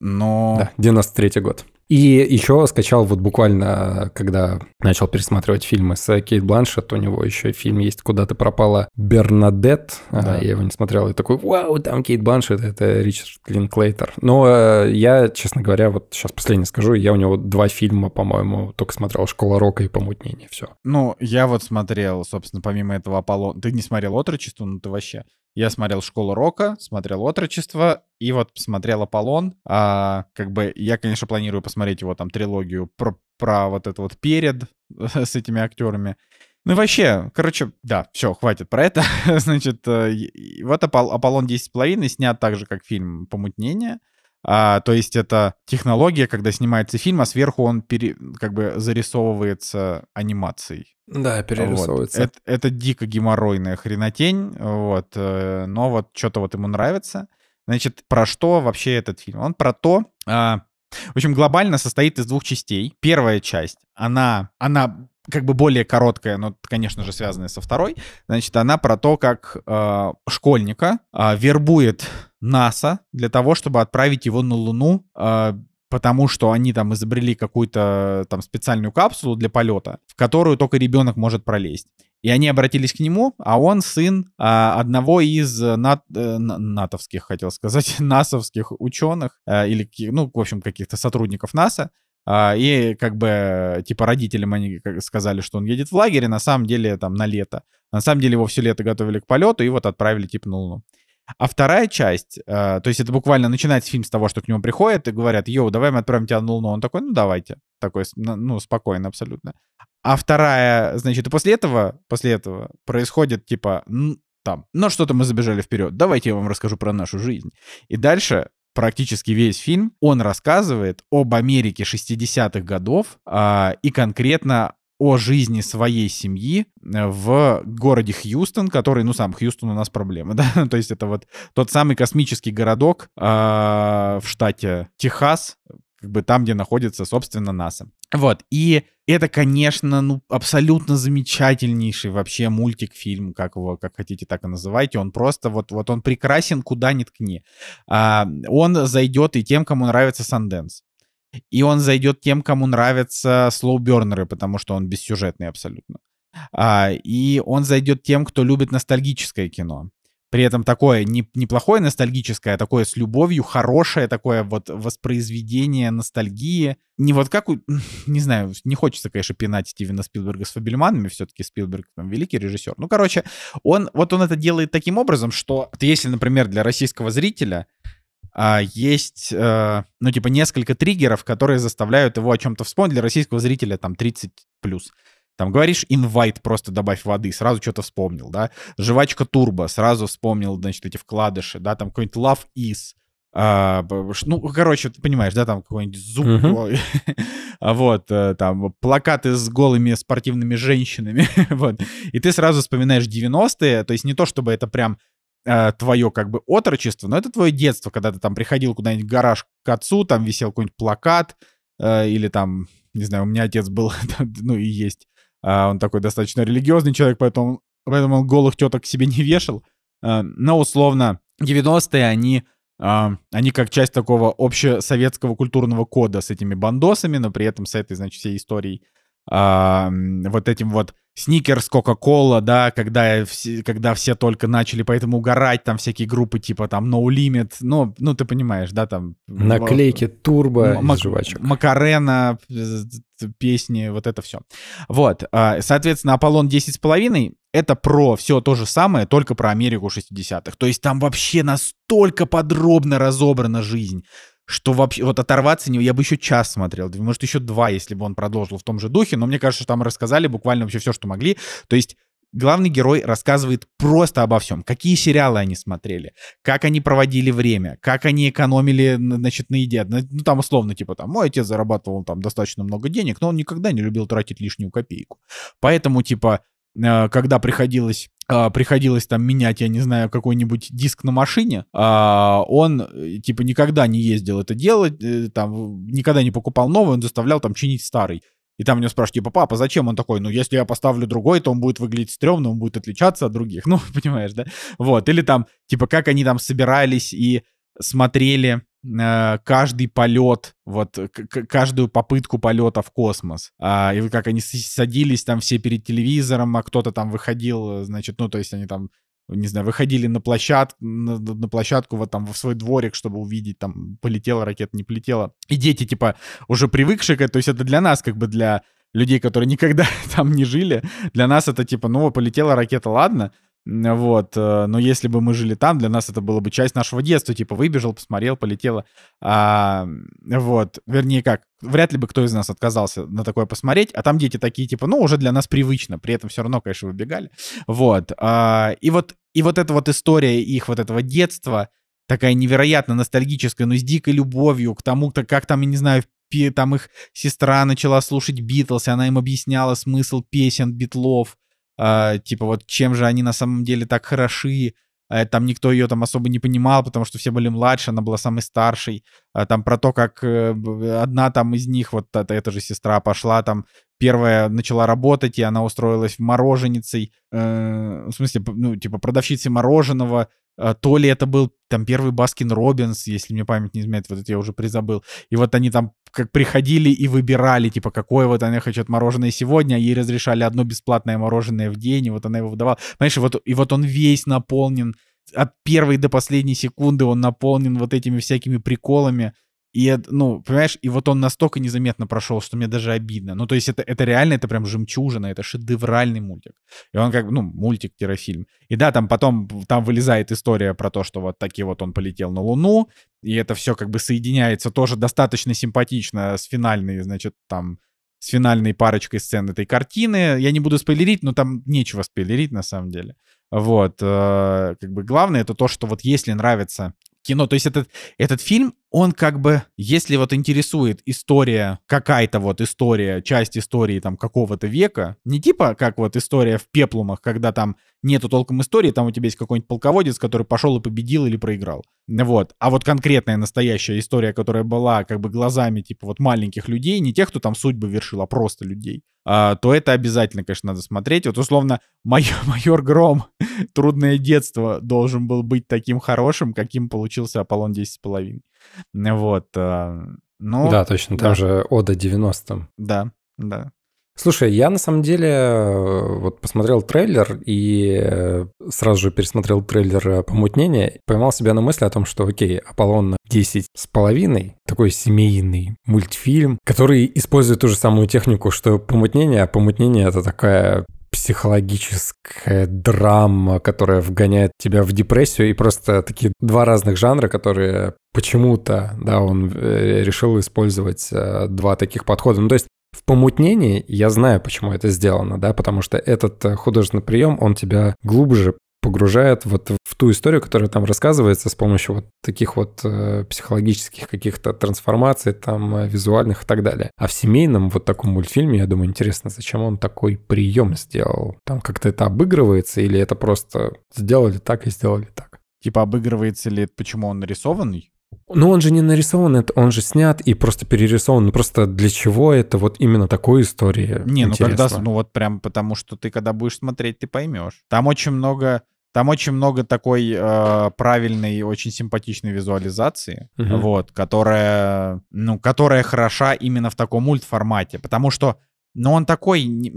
Speaker 1: Но...
Speaker 2: Да, 93 год. И еще скачал вот буквально, когда начал пересматривать фильмы с Кейт Бланшет, у него еще фильм есть «Куда ты пропала» Бернадет, да. я его не смотрел, и такой, вау, там Кейт Бланшет, это Ричард Линклейтер. Но э, я, честно говоря, вот сейчас последнее скажу, я у него два фильма, по-моему, только смотрел «Школа рока» и «Помутнение», все.
Speaker 1: Ну, я вот смотрел, собственно, помимо этого Аполлон, ты не смотрел «Отрочество», ну ты вообще... Я смотрел «Школу рока», смотрел «Отрочество», и вот смотрел «Аполлон». А, как бы я, конечно, планирую посмотреть его там трилогию про, про вот это вот перед с этими актерами. Ну вообще, короче, да, все, хватит про это. Значит, э, вот «Аполлон 10,5» снят так же, как фильм «Помутнение». А, то есть это технология, когда снимается фильм, а сверху он пере, как бы зарисовывается анимацией.
Speaker 2: Да, перерисовывается.
Speaker 1: Вот. Это, это дико геморройная хренотень, вот, э, но вот что-то вот ему нравится. Значит, про что вообще этот фильм? Он про то, а, в общем, глобально состоит из двух частей. Первая часть, она, она как бы более короткая, но, конечно же, связанная со второй. Значит, она про то, как э, школьника э, вербует НАСА для того, чтобы отправить его на Луну э, потому что они там изобрели какую-то там специальную капсулу для полета, в которую только ребенок может пролезть. И они обратились к нему, а он сын а, одного из нат, э, натовских, хотел сказать, насовских ученых, а, или, ну, в общем, каких-то сотрудников НАСА, и как бы, типа, родителям они сказали, что он едет в лагерь, и на самом деле там на лето. На самом деле его все лето готовили к полету, и вот отправили, типа, на Луну. А вторая часть, э, то есть это буквально начинается фильм с того, что к нему приходят и говорят, йоу, давай мы отправим тебя на Луну. Он такой, ну давайте. Такой, ну, спокойно абсолютно. А вторая, значит, и после этого, после этого происходит, типа, там, ну что-то мы забежали вперед, давайте я вам расскажу про нашу жизнь. И дальше практически весь фильм, он рассказывает об Америке 60-х годов а, и конкретно о жизни своей семьи э, в городе Хьюстон, который, ну, сам Хьюстон у нас проблемы, да, то есть это вот тот самый космический городок э, в штате Техас, как бы там, где находится, собственно, НАСА. Вот, и это, конечно, ну, абсолютно замечательнейший вообще мультик-фильм, как его, как хотите, так и называйте. Он просто, вот, вот он прекрасен, куда ни ткни. А, он зайдет и тем, кому нравится Санденс. И он зайдет тем, кому нравятся слоубернеры, потому что он бессюжетный абсолютно. А, и он зайдет тем, кто любит ностальгическое кино. При этом такое не, неплохое ностальгическое, а такое с любовью, хорошее такое вот воспроизведение ностальгии. Не вот как, не знаю, не хочется, конечно, пинать Стивена Спилберга с Фабельманами, все-таки Спилберг там великий режиссер. Ну, короче, он, вот он это делает таким образом, что если, например, для российского зрителя а, есть, а, ну, типа, несколько триггеров, которые заставляют его о чем-то вспомнить. Для российского зрителя там 30 плюс. Там говоришь инвайт, просто добавь воды, сразу что-то вспомнил, да. Жвачка турбо, сразу вспомнил, значит, эти вкладыши, да, там какой-нибудь love is, а, ну, короче, ты понимаешь, да, там какой-нибудь зуб, uh-huh. вот, э, там плакаты с голыми спортивными женщинами, вот, и ты сразу вспоминаешь 90-е, то есть не то, чтобы это прям э, твое как бы отрочество, но это твое детство, когда ты там приходил куда-нибудь в гараж к отцу, там висел какой-нибудь плакат, э, или там, не знаю, у меня отец был, ну и есть, э, он такой достаточно религиозный человек, поэтому, поэтому он голых теток себе не вешал, э, но условно 90-е они Uh, они как часть такого общесоветского культурного кода с этими бандосами, но при этом с этой, значит, всей историей, uh, вот этим вот Сникерс, Кока-Кола, да, когда все, когда все только начали поэтому угорать, там всякие группы типа там No Limit, ну, ну ты понимаешь, да, там...
Speaker 2: Наклейки Турбо
Speaker 1: Мак- жвачек. Макарена, песни, вот это все. Вот, а, соответственно, Аполлон 10,5 это про все то же самое, только про Америку 60-х. То есть там вообще настолько подробно разобрана жизнь что вообще, вот оторваться, не, я бы еще час смотрел, может еще два, если бы он продолжил в том же духе, но мне кажется, что там рассказали буквально вообще все, что могли. То есть главный герой рассказывает просто обо всем. Какие сериалы они смотрели, как они проводили время, как они экономили, значит, на еде. Ну, ну, там условно, типа, там, мой отец зарабатывал там достаточно много денег, но он никогда не любил тратить лишнюю копейку. Поэтому, типа, когда приходилось а, приходилось там менять, я не знаю, какой-нибудь диск на машине, а, он, э, типа, никогда не ездил это делать, э, там, никогда не покупал новый, он заставлял там чинить старый. И там меня спрашивают, типа, папа, зачем он такой? Ну, если я поставлю другой, то он будет выглядеть стрёмно, он будет отличаться от других. Ну, понимаешь, да? Вот. Или там, типа, как они там собирались и смотрели Э, каждый полет, вот каждую попытку полета в космос. А, и как они садились там все перед телевизором, а кто-то там выходил, значит, ну, то есть они там не знаю, выходили на площадку, на, на площадку вот там в свой дворик, чтобы увидеть, там, полетела ракета, не полетела. И дети, типа, уже привыкшие к этому, то есть это для нас, как бы для людей, которые никогда там не жили, для нас это типа, ну, полетела ракета, ладно, вот, э, но если бы мы жили там, для нас это было бы часть нашего детства, типа выбежал, посмотрел, полетело. А, вот, вернее как, вряд ли бы кто из нас отказался на такое посмотреть, а там дети такие, типа, ну, уже для нас привычно, при этом все равно, конечно, выбегали. Вот, а, и вот, и вот эта вот история их вот этого детства, такая невероятно ностальгическая, но с дикой любовью к тому-то, как там, я не знаю, там их сестра начала слушать Битлз, и она им объясняла смысл песен Битлов, э, типа вот чем же они на самом деле так хороши, э, там никто ее там особо не понимал, потому что все были младше, она была самой старшей, э, там про то, как э, одна там из них, вот эта, эта же сестра пошла там, первая начала работать, и она устроилась в мороженицей, э, в смысле, ну, типа продавщицей мороженого, а, то ли это был там первый Баскин Робинс, если мне память не изменяет, вот это я уже призабыл. И вот они там как приходили и выбирали, типа, какое вот они хотят мороженое сегодня, а ей разрешали одно бесплатное мороженое в день, и вот она его выдавала. Понимаешь, вот, и вот он весь наполнен, от первой до последней секунды он наполнен вот этими всякими приколами, И, ну, понимаешь, и вот он настолько незаметно прошел, что мне даже обидно. Ну, то есть это, это реально, это прям жемчужина, это шедевральный мультик. И он как, ну, мультик-фильм. И да, там потом, там вылезает история про то, что вот таки вот он полетел на Луну, и это все как бы соединяется тоже достаточно симпатично с финальной, значит, там, с финальной парочкой сцен этой картины. Я не буду спойлерить, но там нечего спойлерить на самом деле. Вот, э, как бы главное это то, что вот если нравится кино, то есть этот, этот фильм, он как бы, если вот интересует история, какая-то вот история, часть истории там какого-то века, не типа как вот история в пеплумах, когда там нету толком истории, там у тебя есть какой-нибудь полководец, который пошел и победил или проиграл. Вот. А вот конкретная настоящая история, которая была как бы глазами типа вот маленьких людей, не тех, кто там судьбы вершил, а просто людей, то это обязательно, конечно, надо смотреть. Вот условно майор, майор Гром, трудное детство, должен был быть таким хорошим, каким получился Аполлон 10,5. Вот. А, ну,
Speaker 2: да, точно, там да. же Ода 90-м.
Speaker 1: Да, да.
Speaker 2: Слушай, я на самом деле э, вот посмотрел трейлер и э, сразу же пересмотрел трейлер э, «Помутнение», поймал себя на мысли о том, что, окей, «Аполлон 10 с половиной», такой семейный мультфильм, который использует ту же самую технику, что «Помутнение», а «Помутнение» — это такая психологическая драма, которая вгоняет тебя в депрессию, и просто такие два разных жанра, которые почему-то, да, он решил использовать два таких подхода. Ну, то есть в помутнении я знаю, почему это сделано, да, потому что этот э, художественный прием, он тебя глубже погружает вот в ту историю, которая там рассказывается с помощью вот таких вот э, психологических каких-то трансформаций, там, э, визуальных и так далее. А в семейном вот таком мультфильме, я думаю, интересно, зачем он такой прием сделал? Там как-то это обыгрывается или это просто сделали так и сделали так?
Speaker 1: Типа обыгрывается ли, почему он нарисованный?
Speaker 2: Ну, он же не нарисован, это он же снят и просто перерисован. Ну, просто для чего это вот именно такой истории?
Speaker 1: Не, ну когда, ну вот прям потому, что ты когда будешь смотреть, ты поймешь. Там очень много, там очень много такой э, правильной, очень симпатичной визуализации, угу. вот, которая, ну, которая хороша именно в таком мультформате, потому что, ну, он такой,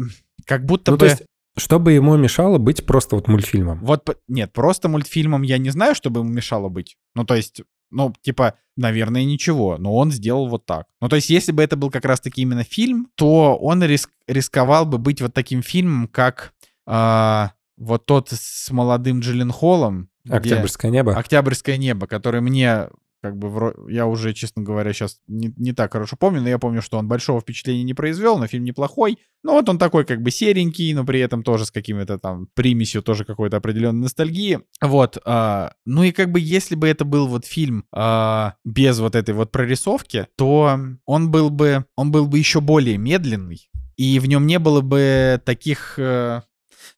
Speaker 1: как будто ну, бы... есть
Speaker 2: чтобы ему мешало быть просто вот мультфильмом?
Speaker 1: Вот, нет, просто мультфильмом я не знаю, чтобы ему мешало быть. Ну, то есть, ну, типа, наверное, ничего, но он сделал вот так. Ну, то есть, если бы это был как раз-таки именно фильм, то он риск, рисковал бы быть вот таким фильмом, как э, вот тот с молодым Джиллен Холлом.
Speaker 2: «Октябрьское небо».
Speaker 1: «Октябрьское небо», который мне как бы я уже, честно говоря, сейчас не, не так хорошо помню, но я помню, что он большого впечатления не произвел, но фильм неплохой. Ну вот он такой как бы серенький, но при этом тоже с какими-то там примесью тоже какой-то определенной ностальгии. Вот. А, ну и как бы если бы это был вот фильм а, без вот этой вот прорисовки, то он был бы, он был бы еще более медленный, и в нем не было бы таких э,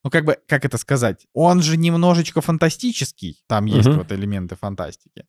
Speaker 1: ну как бы, как это сказать, он же немножечко фантастический, там есть uh-huh. вот элементы фантастики.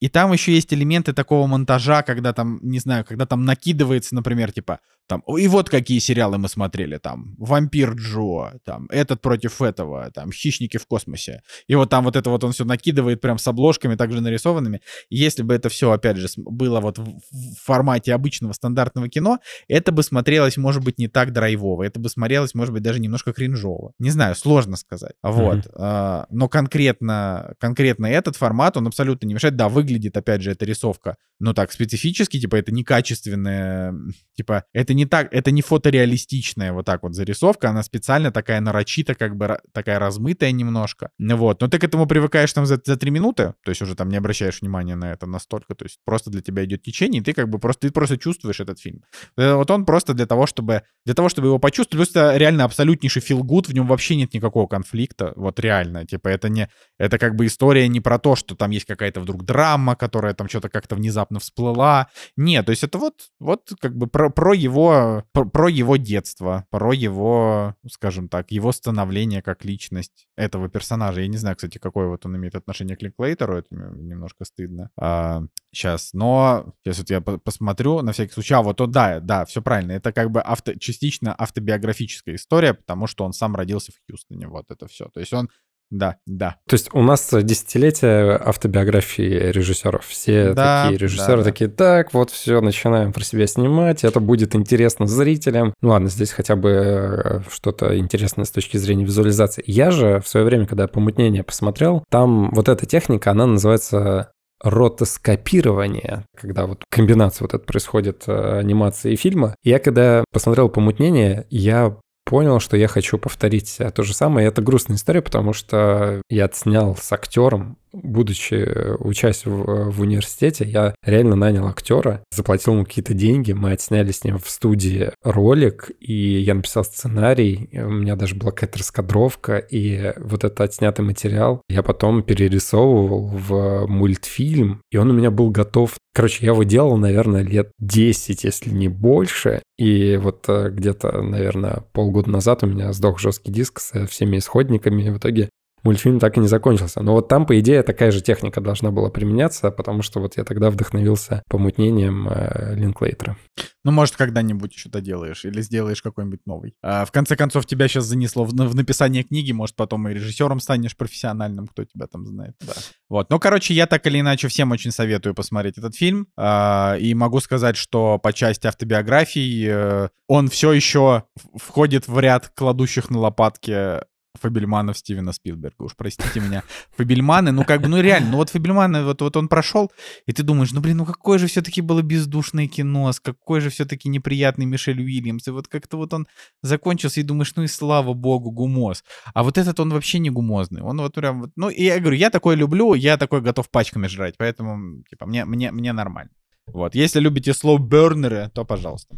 Speaker 1: И там еще есть элементы такого монтажа, когда там, не знаю, когда там накидывается, например, типа, там, и вот какие сериалы мы смотрели, там, «Вампир Джо», там, «Этот против этого», там, «Хищники в космосе». И вот там вот это вот он все накидывает прям с обложками, также нарисованными. И если бы это все, опять же, было вот в формате обычного стандартного кино, это бы смотрелось, может быть, не так драйвово, это бы смотрелось, может быть, даже немножко кринжово. Не знаю, сложно сказать. Вот. Mm-hmm. Но конкретно, конкретно этот формат, он абсолютно не мешает. Да, выглядит выглядит, опять же, эта рисовка, ну так, специфически, типа, это некачественная, типа, это не так, это не фотореалистичная вот так вот зарисовка, она специально такая нарочита, как бы такая размытая немножко. Вот, но ты к этому привыкаешь там за, за 3 минуты, то есть уже там не обращаешь внимания на это настолько, то есть просто для тебя идет течение, и ты как бы просто, ты просто чувствуешь этот фильм. Э, вот он просто для того, чтобы, для того, чтобы его почувствовать, плюс это реально абсолютнейший good, в нем вообще нет никакого конфликта, вот реально, типа, это не, это как бы история не про то, что там есть какая-то вдруг драма, драма, которая там что-то как-то внезапно всплыла. Нет, то есть это вот, вот как бы про, про его, про, про его детство, про его, скажем так, его становление как личность этого персонажа. Я не знаю, кстати, какое вот он имеет отношение к Линклейтеру, это немножко стыдно. А, сейчас, но сейчас вот я посмотрю на всякий случай. А, вот он, да, да, все правильно. Это как бы авто, частично автобиографическая история, потому что он сам родился в Хьюстоне, вот это все. То есть он да, да.
Speaker 2: То есть у нас десятилетие автобиографии режиссеров. Все да, такие режиссеры да, такие, так, вот все, начинаем про себя снимать, это будет интересно зрителям. Ну ладно, здесь хотя бы э, что-то интересное с точки зрения визуализации. Я же в свое время, когда помутнение посмотрел, там вот эта техника, она называется ротоскопирование, когда вот комбинация вот это происходит э, анимации и фильма. Я когда посмотрел «Помутнение», я понял, что я хочу повторить то же самое. И это грустная история, потому что я отснял с актером будучи э, учась в, э, в университете, я реально нанял актера, заплатил ему какие-то деньги, мы отсняли с ним в студии ролик, и я написал сценарий, у меня даже была какая-то раскадровка, и вот этот отснятый материал я потом перерисовывал в мультфильм, и он у меня был готов. Короче, я его делал, наверное, лет 10, если не больше, и вот э, где-то, наверное, полгода назад у меня сдох жесткий диск со всеми исходниками, и в итоге мультфильм так и не закончился. Но вот там, по идее, такая же техника должна была применяться, потому что вот я тогда вдохновился помутнением э, Линклейтера.
Speaker 1: Ну, может, когда-нибудь еще доделаешь или сделаешь какой-нибудь новый. А, в конце концов, тебя сейчас занесло в, в написание книги, может, потом и режиссером станешь профессиональным, кто тебя там знает. Да. Вот. Ну, короче, я так или иначе всем очень советую посмотреть этот фильм. А, и могу сказать, что по части автобиографий э, он все еще входит в ряд кладущих на лопатки Фабельманов Стивена Спилберга. Уж простите меня. Фабельманы, ну как бы, ну реально, ну вот Фабельманы, вот, вот он прошел, и ты думаешь, ну блин, ну какое же все-таки было бездушное кино, с какой же все-таки неприятный Мишель Уильямс, и вот как-то вот он закончился, и думаешь, ну и слава богу, гумоз. А вот этот он вообще не гумозный, он вот прям, ну и я говорю, я такой люблю, я такой готов пачками жрать, поэтому, типа, мне, мне, мне нормально. Вот, если любите slow burner'ы, то пожалуйста.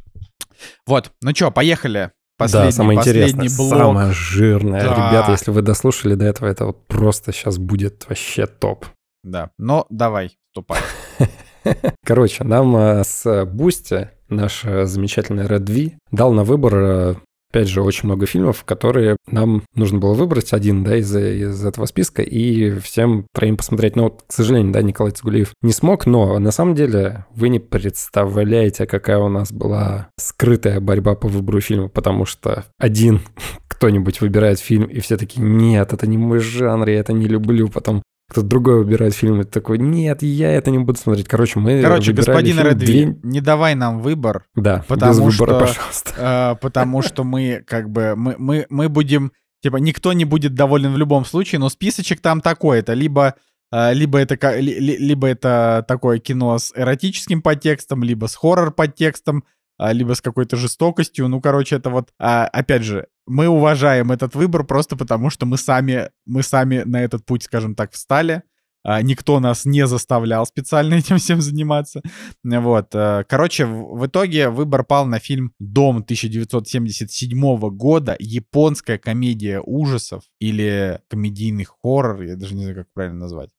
Speaker 1: Вот, ну что, поехали
Speaker 2: Последний, да, самое интересное, блок. самое жирное. Да. Ребята, если вы дослушали до этого, это вот просто сейчас будет вообще топ.
Speaker 1: Да, но давай, ступай.
Speaker 2: Короче, нам э, с Бусти наш э, замечательный Red V дал на выбор э, опять же, очень много фильмов, которые нам нужно было выбрать один, да, из, из этого списка и всем троим посмотреть. Но, вот, к сожалению, да, Николай Цигулиев не смог, но на самом деле вы не представляете, какая у нас была скрытая борьба по выбору фильма, потому что один кто-нибудь выбирает фильм, и все таки нет, это не мой жанр, я это не люблю. Потом кто-то другой выбирает фильм, и такой, нет, я это не буду смотреть. Короче, мы
Speaker 1: Короче, господин Редви, две... не давай нам выбор.
Speaker 2: Да, потому без выбора, что, пожалуйста.
Speaker 1: Э, потому что мы как бы, мы, мы, мы будем, типа, никто не будет доволен в любом случае, но списочек там такой, это либо... Uh, либо это, либо это такое кино с эротическим подтекстом, либо с хоррор-подтекстом, uh, либо с какой-то жестокостью. Ну, короче, это вот, uh, опять же, мы уважаем этот выбор просто потому, что мы сами, мы сами на этот путь, скажем так, встали. А, никто нас не заставлял специально этим всем заниматься. Вот. Э, короче, в итоге выбор пал на фильм «Дом» 1977 года, японская комедия ужасов или комедийный хоррор, я даже не знаю, как правильно назвать.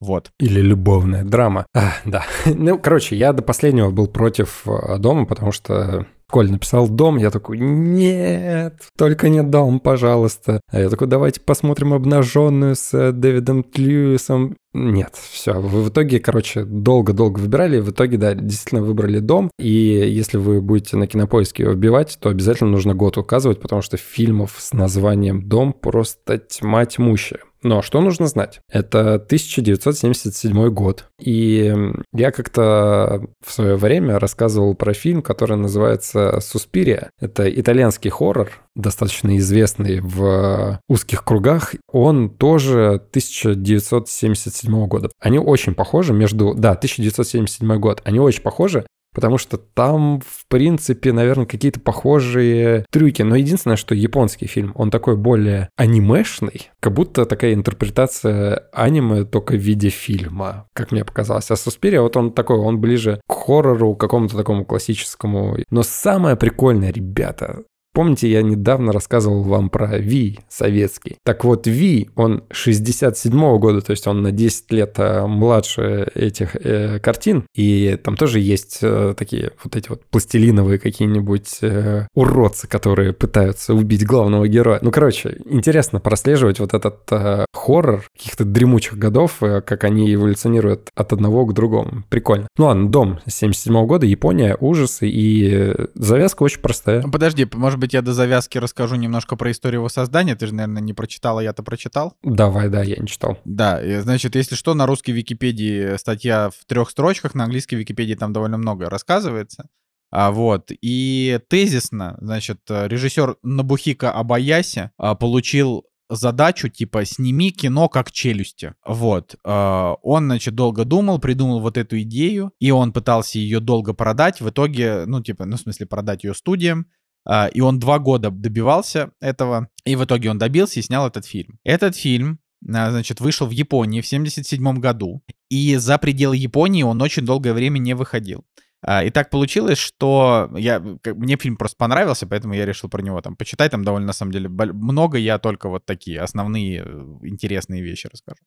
Speaker 1: Вот.
Speaker 2: Или любовная драма. А, да. Ну, короче, я до последнего был против э, дома, потому что Коль написал дом, я такой, нет, только не дом, пожалуйста. А я такой, давайте посмотрим обнаженную с э, Дэвидом Льюисом. Нет, все. В итоге, короче, долго-долго выбирали, в итоге, да, действительно выбрали дом. И если вы будете на кинопоиске его вбивать, то обязательно нужно год указывать, потому что фильмов с названием «Дом» просто тьма тьмущая. Но что нужно знать? Это 1977 год. И я как-то в свое время рассказывал про фильм, который называется «Суспирия». Это итальянский хоррор, достаточно известный в узких кругах. Он тоже 1977 года. Они очень похожи между... Да, 1977 год. Они очень похожи, Потому что там, в принципе, наверное, какие-то похожие трюки. Но единственное, что японский фильм, он такой более анимешный, как будто такая интерпретация аниме только в виде фильма, как мне показалось. А Суспирия, вот он такой, он ближе к хоррору, какому-то такому классическому. Но самое прикольное, ребята, Помните, я недавно рассказывал вам про Ви советский. Так вот, Ви, он 67 -го года, то есть он на 10 лет э, младше этих э, картин. И там тоже есть э, такие вот эти вот пластилиновые какие-нибудь э, уродцы, которые пытаются убить главного героя. Ну, короче, интересно прослеживать вот этот э, хоррор каких-то дремучих годов, э, как они эволюционируют от одного к другому. Прикольно. Ну ладно, Дом 77 -го года, Япония, ужасы, и э, завязка очень простая.
Speaker 1: Подожди, может быть, быть, я до завязки расскажу немножко про историю его создания. Ты же, наверное, не прочитал, а я-то прочитал.
Speaker 2: Давай, да, я не читал.
Speaker 1: Да, значит, если что, на русской Википедии статья в трех строчках, на английской Википедии там довольно много рассказывается. А, вот. И тезисно, значит, режиссер Набухика Абаяси а, получил задачу, типа, сними кино как челюсти. Вот. Э, он, значит, долго думал, придумал вот эту идею, и он пытался ее долго продать. В итоге, ну, типа, ну, в смысле, продать ее студиям. Э, и он два года добивался этого, и в итоге он добился и снял этот фильм. Этот фильм значит, вышел в Японии в 1977 году, и за пределы Японии он очень долгое время не выходил. А, и так получилось, что я, мне фильм просто понравился, поэтому я решил про него там почитать. Там довольно, на самом деле, много. Я только вот такие основные э, интересные вещи расскажу.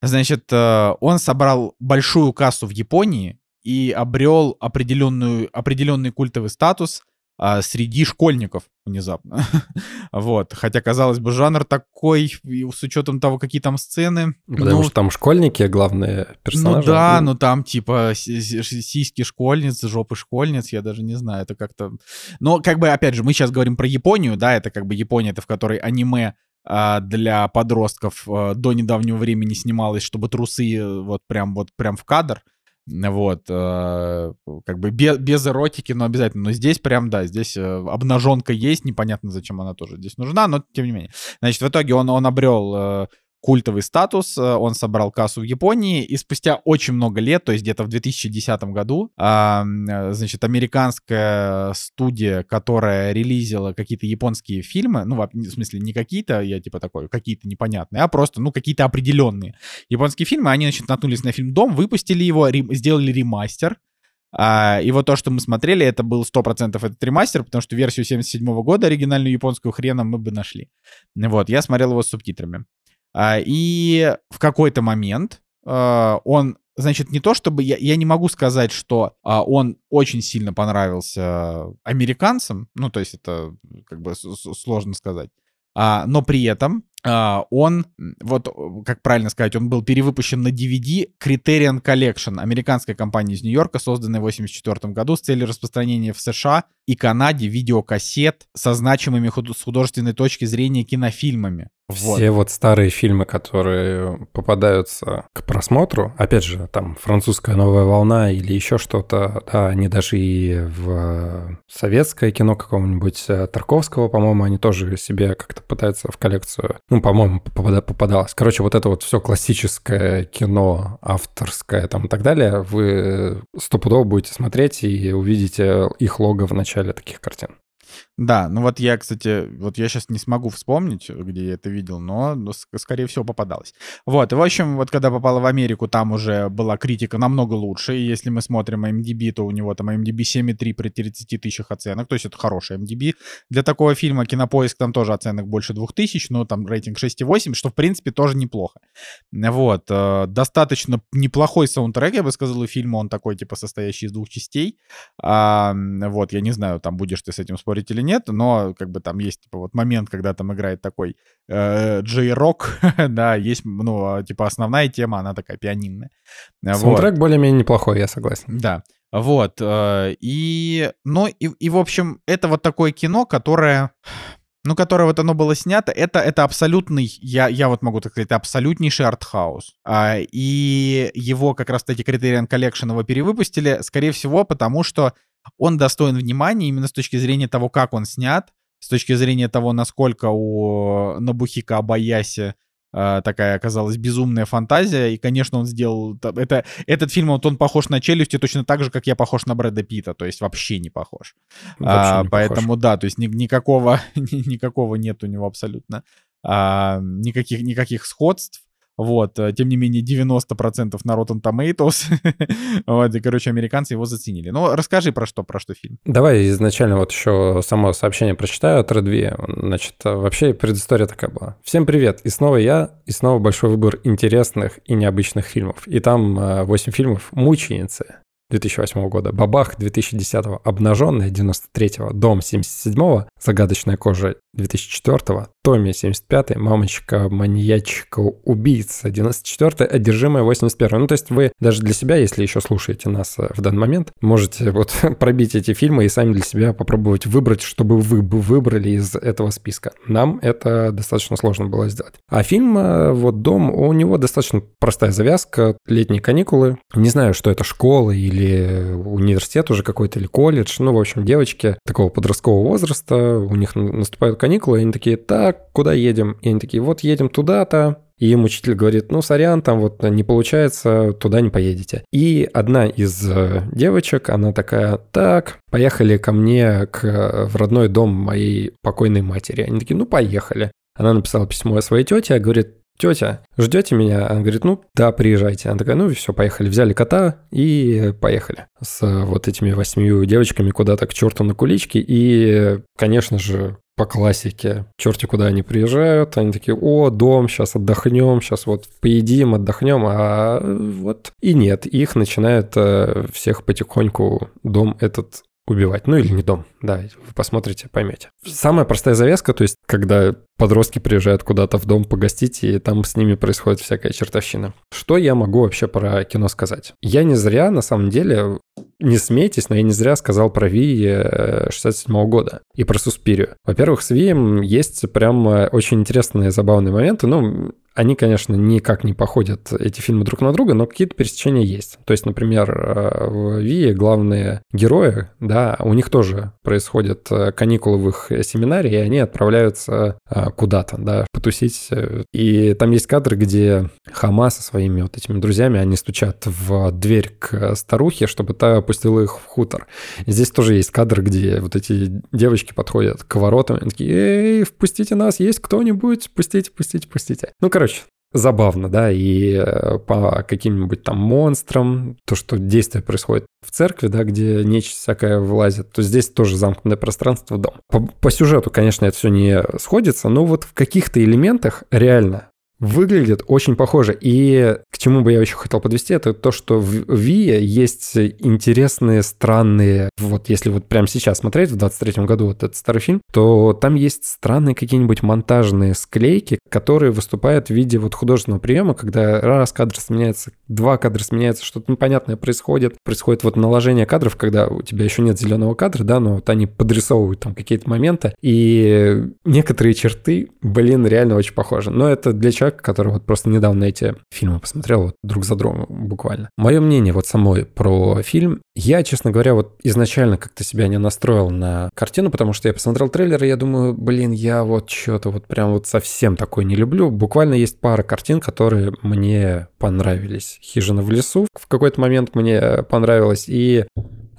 Speaker 1: Значит, э, он собрал большую кассу в Японии и обрел определенную, определенный культовый статус — а, среди школьников внезапно. вот. Хотя, казалось бы, жанр такой, с учетом того, какие там сцены.
Speaker 2: Потому ну, что там школьники главные ну персонажи.
Speaker 1: Ну да, ну там типа сиськи школьниц, жопы школьниц, я даже не знаю, это как-то... Но как бы, опять же, мы сейчас говорим про Японию, да, это как бы Япония, это в которой аниме а, для подростков а, до недавнего времени снималось, чтобы трусы э, вот прям вот прям в кадр. Вот, э, как бы без, без эротики, но обязательно. Но здесь прям, да, здесь э, обнаженка есть, непонятно, зачем она тоже здесь нужна, но тем не менее. Значит, в итоге он, он обрел э, культовый статус, э, он собрал кассу в Японии, и спустя очень много лет, то есть где-то в 2010 году, э, значит, американская студия, которая релизила какие-то японские фильмы, ну, в смысле, не какие-то, я типа такой, какие-то непонятные, а просто, ну, какие-то определенные японские фильмы, они, значит, наткнулись на фильм «Дом», выпустили его, сделали ремастер, а, и вот то, что мы смотрели, это был 100% этот ремастер, потому что версию 77 года, оригинальную японскую хреном, мы бы нашли. Вот, я смотрел его с субтитрами. А, и в какой-то момент а, он, значит, не то чтобы я, я не могу сказать, что а, он очень сильно понравился американцам, ну, то есть это как бы сложно сказать, но при этом он, вот как правильно сказать, он был перевыпущен на DVD Criterion Collection, американской компании из Нью-Йорка, созданной в 1984 году с целью распространения в США и Канаде видеокассет со значимыми с художественной точки зрения кинофильмами.
Speaker 2: Все вот. вот старые фильмы, которые попадаются к просмотру, опять же, там французская новая волна или еще что-то, да, они даже и в советское кино какого-нибудь э, Тарковского, по-моему, они тоже себе как-то пытаются в коллекцию, ну, по-моему, попадалось. Короче, вот это вот все классическое кино, авторское там и так далее, вы стопудово будете смотреть и увидите их лого в начале таких картин.
Speaker 1: Да, ну вот я, кстати, вот я сейчас не смогу вспомнить, где я это видел, но, но скорее всего попадалось. Вот, и в общем, вот когда попала в Америку, там уже была критика намного лучше, и если мы смотрим MDB, то у него там MDB 7,3 при 30 тысячах оценок, то есть это хороший MDB. Для такого фильма Кинопоиск там тоже оценок больше 2000, но там рейтинг 6,8, что в принципе тоже неплохо. Вот, э, достаточно неплохой саундтрек, я бы сказал, у фильма, он такой, типа, состоящий из двух частей. Вот, я не знаю, там будешь ты с этим спорить или нет, но как бы там есть типа вот момент, когда там играет такой э, J-рок, да, есть, ну, типа основная тема, она такая пианинная.
Speaker 2: Саундтрек вот. более-менее неплохой, я согласен.
Speaker 1: Да. Вот, э, и, ну, и, и, в общем, это вот такое кино, которое, ну, которое вот оно было снято, это, это абсолютный, я, я вот могу так сказать, это абсолютнейший артхаус. А, и его как раз, таки Criterion Collection его перевыпустили, скорее всего, потому что он достоин внимания именно с точки зрения того, как он снят, с точки зрения того, насколько у Набухика Абаяси э, такая оказалась безумная фантазия. И, конечно, он сделал... Это, этот фильм, вот он похож на «Челюсти» точно так же, как я похож на Брэда Питта. То есть вообще не похож. Вообще а, не поэтому, похож. да, то есть ни, никакого, никакого нет у него абсолютно. А, никаких, никаких сходств. Вот, э, тем не менее, 90% на Rotten Tomatoes. вот, и, короче, американцы его заценили. Ну, расскажи про что, про что фильм.
Speaker 2: Давай изначально вот еще само сообщение прочитаю от Редви. Значит, э, вообще предыстория такая была. Всем привет, и снова я, и снова большой выбор интересных и необычных фильмов. И там 8 э, фильмов «Мученицы», 2008 года, «Бабах» 2010, «Обнаженная» 93, «Дом» 77, «Загадочная кожа» 2004, Томми 75, мамочка, маньячка, убийца 94, одержимая 81. Ну, то есть вы даже для себя, если еще слушаете нас э, в данный момент, можете вот пробить эти фильмы и сами для себя попробовать выбрать, чтобы вы бы выбрали из этого списка. Нам это достаточно сложно было сделать. А фильм э, вот «Дом», у него достаточно простая завязка, летние каникулы. Не знаю, что это школа или университет уже какой-то, или колледж. Ну, в общем, девочки такого подросткового возраста, у них наступают каникулы, и они такие, так, так, куда едем? И они такие, вот едем туда-то, и им учитель говорит, ну, сорян, там вот не получается, туда не поедете. И одна из э, девочек, она такая, так, поехали ко мне к, в родной дом моей покойной матери. Они такие, ну, поехали. Она написала письмо своей тете, говорит, тетя, ждете меня? Она говорит, ну да, приезжайте. Она такая, ну все, поехали. Взяли кота и поехали с вот этими восьмью девочками куда-то к черту на куличке. И, конечно же, по классике. Черти куда они приезжают, они такие, о, дом, сейчас отдохнем, сейчас вот поедим, отдохнем, а вот и нет, их начинает э, всех потихоньку дом этот убивать. Ну или не дом, да, вы посмотрите, поймете. Самая простая завязка, то есть когда подростки приезжают куда-то в дом погостить, и там с ними происходит всякая чертовщина. Что я могу вообще про кино сказать? Я не зря, на самом деле, не смейтесь, но я не зря сказал про Ви 67 -го года и про Суспирию. Во-первых, с Вием есть прям э, очень интересные, забавные моменты. Ну, они, конечно, никак не походят, эти фильмы друг на друга, но какие-то пересечения есть. То есть, например, э, в Вии главные герои, да, у них тоже происходят э, каникулы в их семинаре, и они отправляются куда-то, да, потусить. И там есть кадр, где Хама со своими вот этими друзьями, они стучат в дверь к старухе, чтобы та опустила их в хутор. Здесь тоже есть кадр, где вот эти девочки подходят к воротам, и такие, эй, впустите нас, есть кто-нибудь, пустите, пустите, пустите. Ну, короче, забавно, да, и э, по каким-нибудь там монстрам, то, что действие происходит в церкви, да, где нечисть всякая вылазит, то здесь тоже замкнутое пространство дом. По, по сюжету, конечно, это все не сходится, но вот в каких-то элементах реально выглядит очень похоже. И к чему бы я еще хотел подвести, это то, что в Ви есть интересные, странные, вот если вот прямо сейчас смотреть, в 23 году вот этот старый фильм, то там есть странные какие-нибудь монтажные склейки, которые выступают в виде вот художественного приема, когда раз кадр сменяется, два кадра сменяется, что-то непонятное происходит, происходит вот наложение кадров, когда у тебя еще нет зеленого кадра, да, но вот они подрисовывают там какие-то моменты, и некоторые черты, блин, реально очень похожи. Но это для человека, человек, который вот просто недавно эти фильмы посмотрел вот друг за другом буквально. Мое мнение вот самой про фильм. Я, честно говоря, вот изначально как-то себя не настроил на картину, потому что я посмотрел трейлер, и я думаю, блин, я вот что-то вот прям вот совсем такой не люблю. Буквально есть пара картин, которые мне понравились. «Хижина в лесу» в какой-то момент мне понравилось, и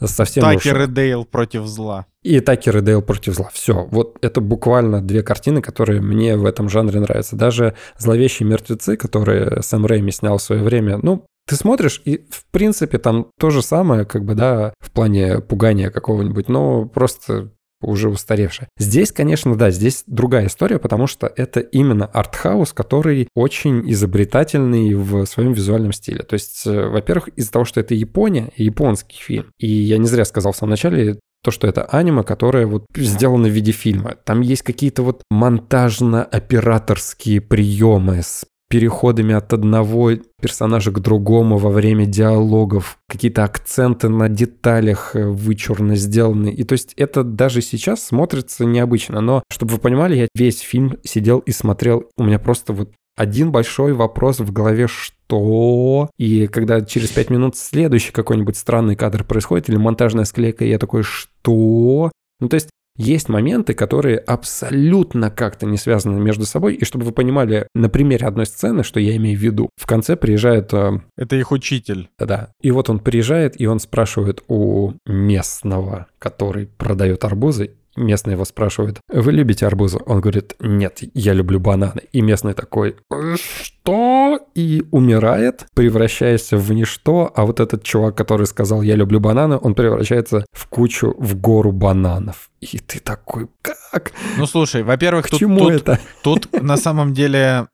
Speaker 2: совсем
Speaker 1: Такер уж... и Дейл против зла.
Speaker 2: И Такер и Дейл против зла. Все. Вот это буквально две картины, которые мне в этом жанре нравятся. Даже «Зловещие мертвецы», которые Сэм Рэйми снял в свое время, ну, ты смотришь, и, в принципе, там то же самое, как бы, да, в плане пугания какого-нибудь, но просто уже устаревшая. Здесь, конечно, да, здесь другая история, потому что это именно артхаус, который очень изобретательный в своем визуальном стиле. То есть, э, во-первых, из-за того, что это Япония, японский фильм, и я не зря сказал в самом начале, то, что это аниме, которое вот сделано в виде фильма. Там есть какие-то вот монтажно-операторские приемы с переходами от одного персонажа к другому во время диалогов, какие-то акценты на деталях э, вычурно сделаны. И то есть это даже сейчас смотрится необычно. Но, чтобы вы понимали, я весь фильм сидел и смотрел. У меня просто вот один большой вопрос в голове, что? И когда через пять минут следующий какой-нибудь странный кадр происходит, или монтажная склейка, я такой, что? Ну, то есть есть моменты, которые абсолютно как-то не связаны между собой. И чтобы вы понимали на примере одной сцены, что я имею в виду, в конце приезжает... Э,
Speaker 1: Это их учитель.
Speaker 2: Да. И вот он приезжает, и он спрашивает у местного, который продает арбузы, Местный его спрашивает, вы любите арбузы? Он говорит, нет, я люблю бананы. И местный такой, что? И умирает, превращаясь в ничто, а вот этот чувак, который сказал, я люблю бананы, он превращается в кучу, в гору бананов. И ты такой, как?
Speaker 1: Ну, слушай, во-первых,
Speaker 2: тут, тут, это?
Speaker 1: тут на самом деле,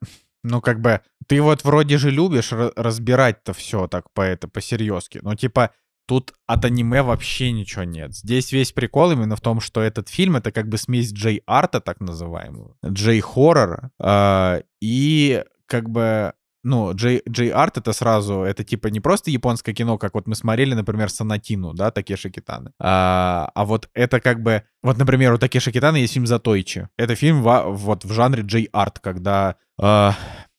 Speaker 1: ну, как бы, ты вот вроде же любишь разбирать-то все так по это, по-серьезки. Ну, типа, Тут от аниме вообще ничего нет. Здесь весь прикол именно в том, что этот фильм это как бы смесь Джей-арта, так называемого, Джей-хоррора, э, и как бы ну, Джей, Джей Арт это сразу, это типа не просто японское кино, как вот мы смотрели, например, Санатину, да, Такеши Китаны, а, а вот это как бы, вот, например, у Такеши Китаны есть фильм Затойчи. Это фильм во, вот в жанре Джей Арт, когда, а,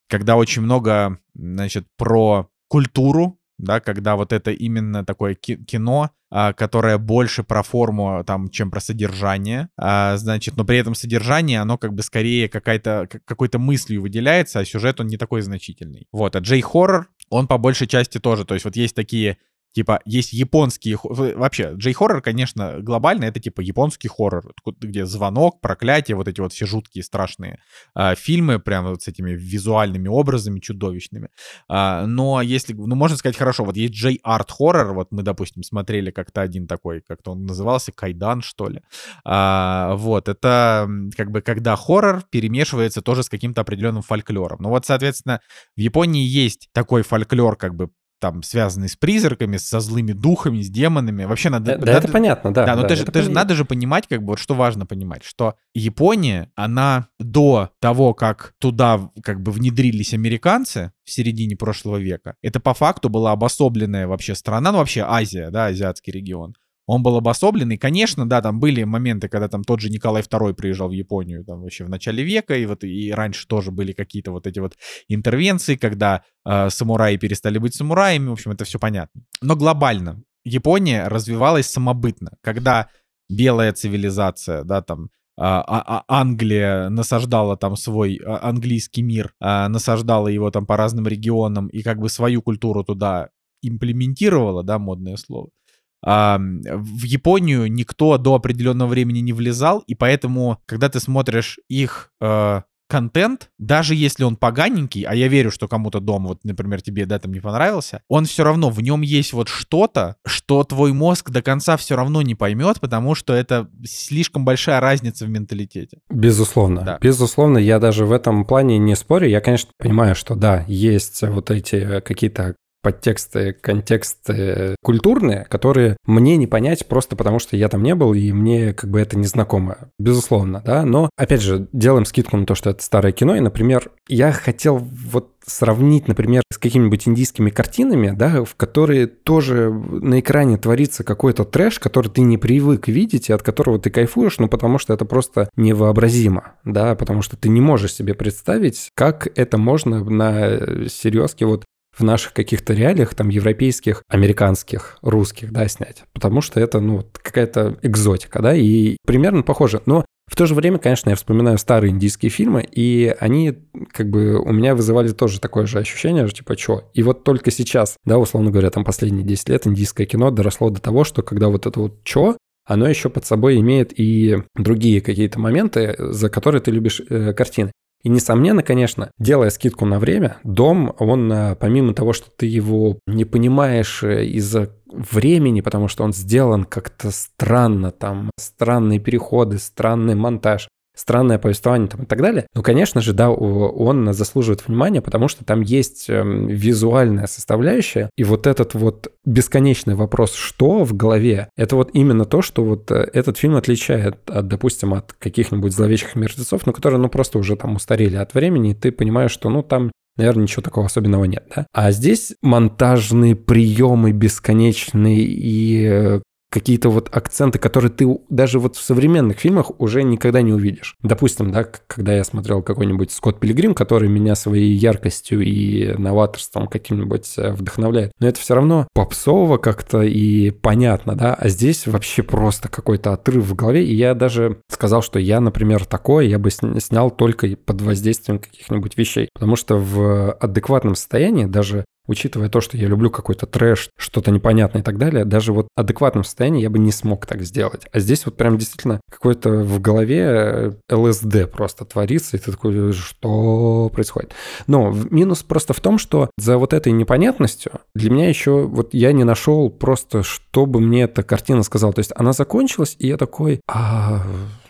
Speaker 1: когда очень много, значит, про культуру, да, когда вот это именно такое кино, а, которое больше про форму, там, чем про содержание, а, значит, но при этом содержание, оно как бы скорее какая-то, какой-то мыслью выделяется, а сюжет он не такой значительный. Вот, а Джей Хоррор, он по большей части тоже, то есть вот есть такие Типа, есть японские... Вообще, джей-хоррор, конечно, глобально это типа японский хоррор, где звонок, проклятие, вот эти вот все жуткие, страшные э, фильмы, прям вот с этими визуальными образами чудовищными. Э, но если... Ну, можно сказать, хорошо, вот есть джей-арт-хоррор, вот мы, допустим, смотрели как-то один такой, как-то он назывался, Кайдан, что ли. Э, вот, это как бы когда хоррор перемешивается тоже с каким-то определенным фольклором. Ну вот, соответственно, в Японии есть такой фольклор, как бы там связанный с призраками, со злыми духами, с демонами. Вообще надо...
Speaker 2: Да, надо, это понятно, да.
Speaker 1: Да, но да, ты же, ты же надо же понимать, как бы, вот что важно понимать, что Япония, она до того, как туда как бы внедрились американцы в середине прошлого века, это по факту была обособленная вообще страна, ну вообще Азия, да, азиатский регион он был обособлен, и, конечно, да, там были моменты, когда там тот же Николай II приезжал в Японию, там вообще в начале века, и вот и раньше тоже были какие-то вот эти вот интервенции, когда э, самураи перестали быть самураями, в общем, это все понятно. Но глобально Япония развивалась самобытно, когда белая цивилизация, да, там, а, а, а Англия насаждала там свой английский мир, насаждала его там по разным регионам и как бы свою культуру туда имплементировала, да, модное слово, в Японию никто до определенного времени не влезал, и поэтому, когда ты смотришь их э, контент, даже если он поганенький, а я верю, что кому-то дом, вот, например, тебе, да, там не понравился, он все равно, в нем есть вот что-то, что твой мозг до конца все равно не поймет, потому что это слишком большая разница в менталитете.
Speaker 2: Безусловно. Да. Безусловно, я даже в этом плане не спорю. Я, конечно, понимаю, что да, есть вот эти какие-то подтексты, контексты культурные, которые мне не понять просто потому, что я там не был, и мне как бы это незнакомо. Безусловно, да. Но, опять же, делаем скидку на то, что это старое кино. И, например, я хотел вот сравнить, например, с какими-нибудь индийскими картинами, да, в которые тоже на экране творится какой-то трэш, который ты не привык видеть и от которого ты кайфуешь, ну, потому что это просто невообразимо, да, потому что ты не можешь себе представить, как это можно на серьезке вот в наших каких-то реалиях, там, европейских, американских, русских, да, снять. Потому что это, ну, какая-то экзотика, да, и примерно похоже. Но в то же время, конечно, я вспоминаю старые индийские фильмы, и они как бы у меня вызывали тоже такое же ощущение, что типа, что? И вот только сейчас, да, условно говоря, там последние 10 лет индийское кино доросло до того, что когда вот это вот что, оно еще под собой имеет и другие какие-то моменты, за которые ты любишь э, картины. И, несомненно, конечно, делая скидку на время, дом, он, э, помимо того, что ты его не понимаешь э, из-за времени, потому что он сделан как-то странно, там странные переходы, странный монтаж, странное повествование там, и так далее. Ну, конечно же, да, он заслуживает внимания, потому что там есть эм, визуальная составляющая, и вот этот вот бесконечный вопрос «что?» в голове, это вот именно то, что вот э, этот фильм отличает, от, допустим, от каких-нибудь зловещих мертвецов, ну, которые, ну, просто уже там устарели от времени, и ты понимаешь, что, ну, там наверное, ничего такого особенного нет, да? А здесь монтажные приемы бесконечные и э, какие-то вот акценты, которые ты даже вот в современных фильмах уже никогда не увидишь. Допустим, да, когда я смотрел какой-нибудь Скотт Пилигрим, который меня своей яркостью и новаторством каким-нибудь э, вдохновляет, но это все равно попсово как-то и понятно, да, а здесь вообще просто какой-то отрыв в голове, и я даже сказал, что я, например, такое я бы снял только под воздействием каких-нибудь вещей, потому что в адекватном состоянии даже Учитывая то, что я люблю какой-то трэш, что-то непонятное и так далее, даже вот в адекватном состоянии я бы не смог так сделать. А здесь вот прям действительно какой-то в голове ЛСД просто творится, и ты такой, что происходит? Но минус просто в том, что за вот этой непонятностью для меня еще вот я не нашел просто, что бы мне эта картина сказала. То есть она закончилась, и я такой, а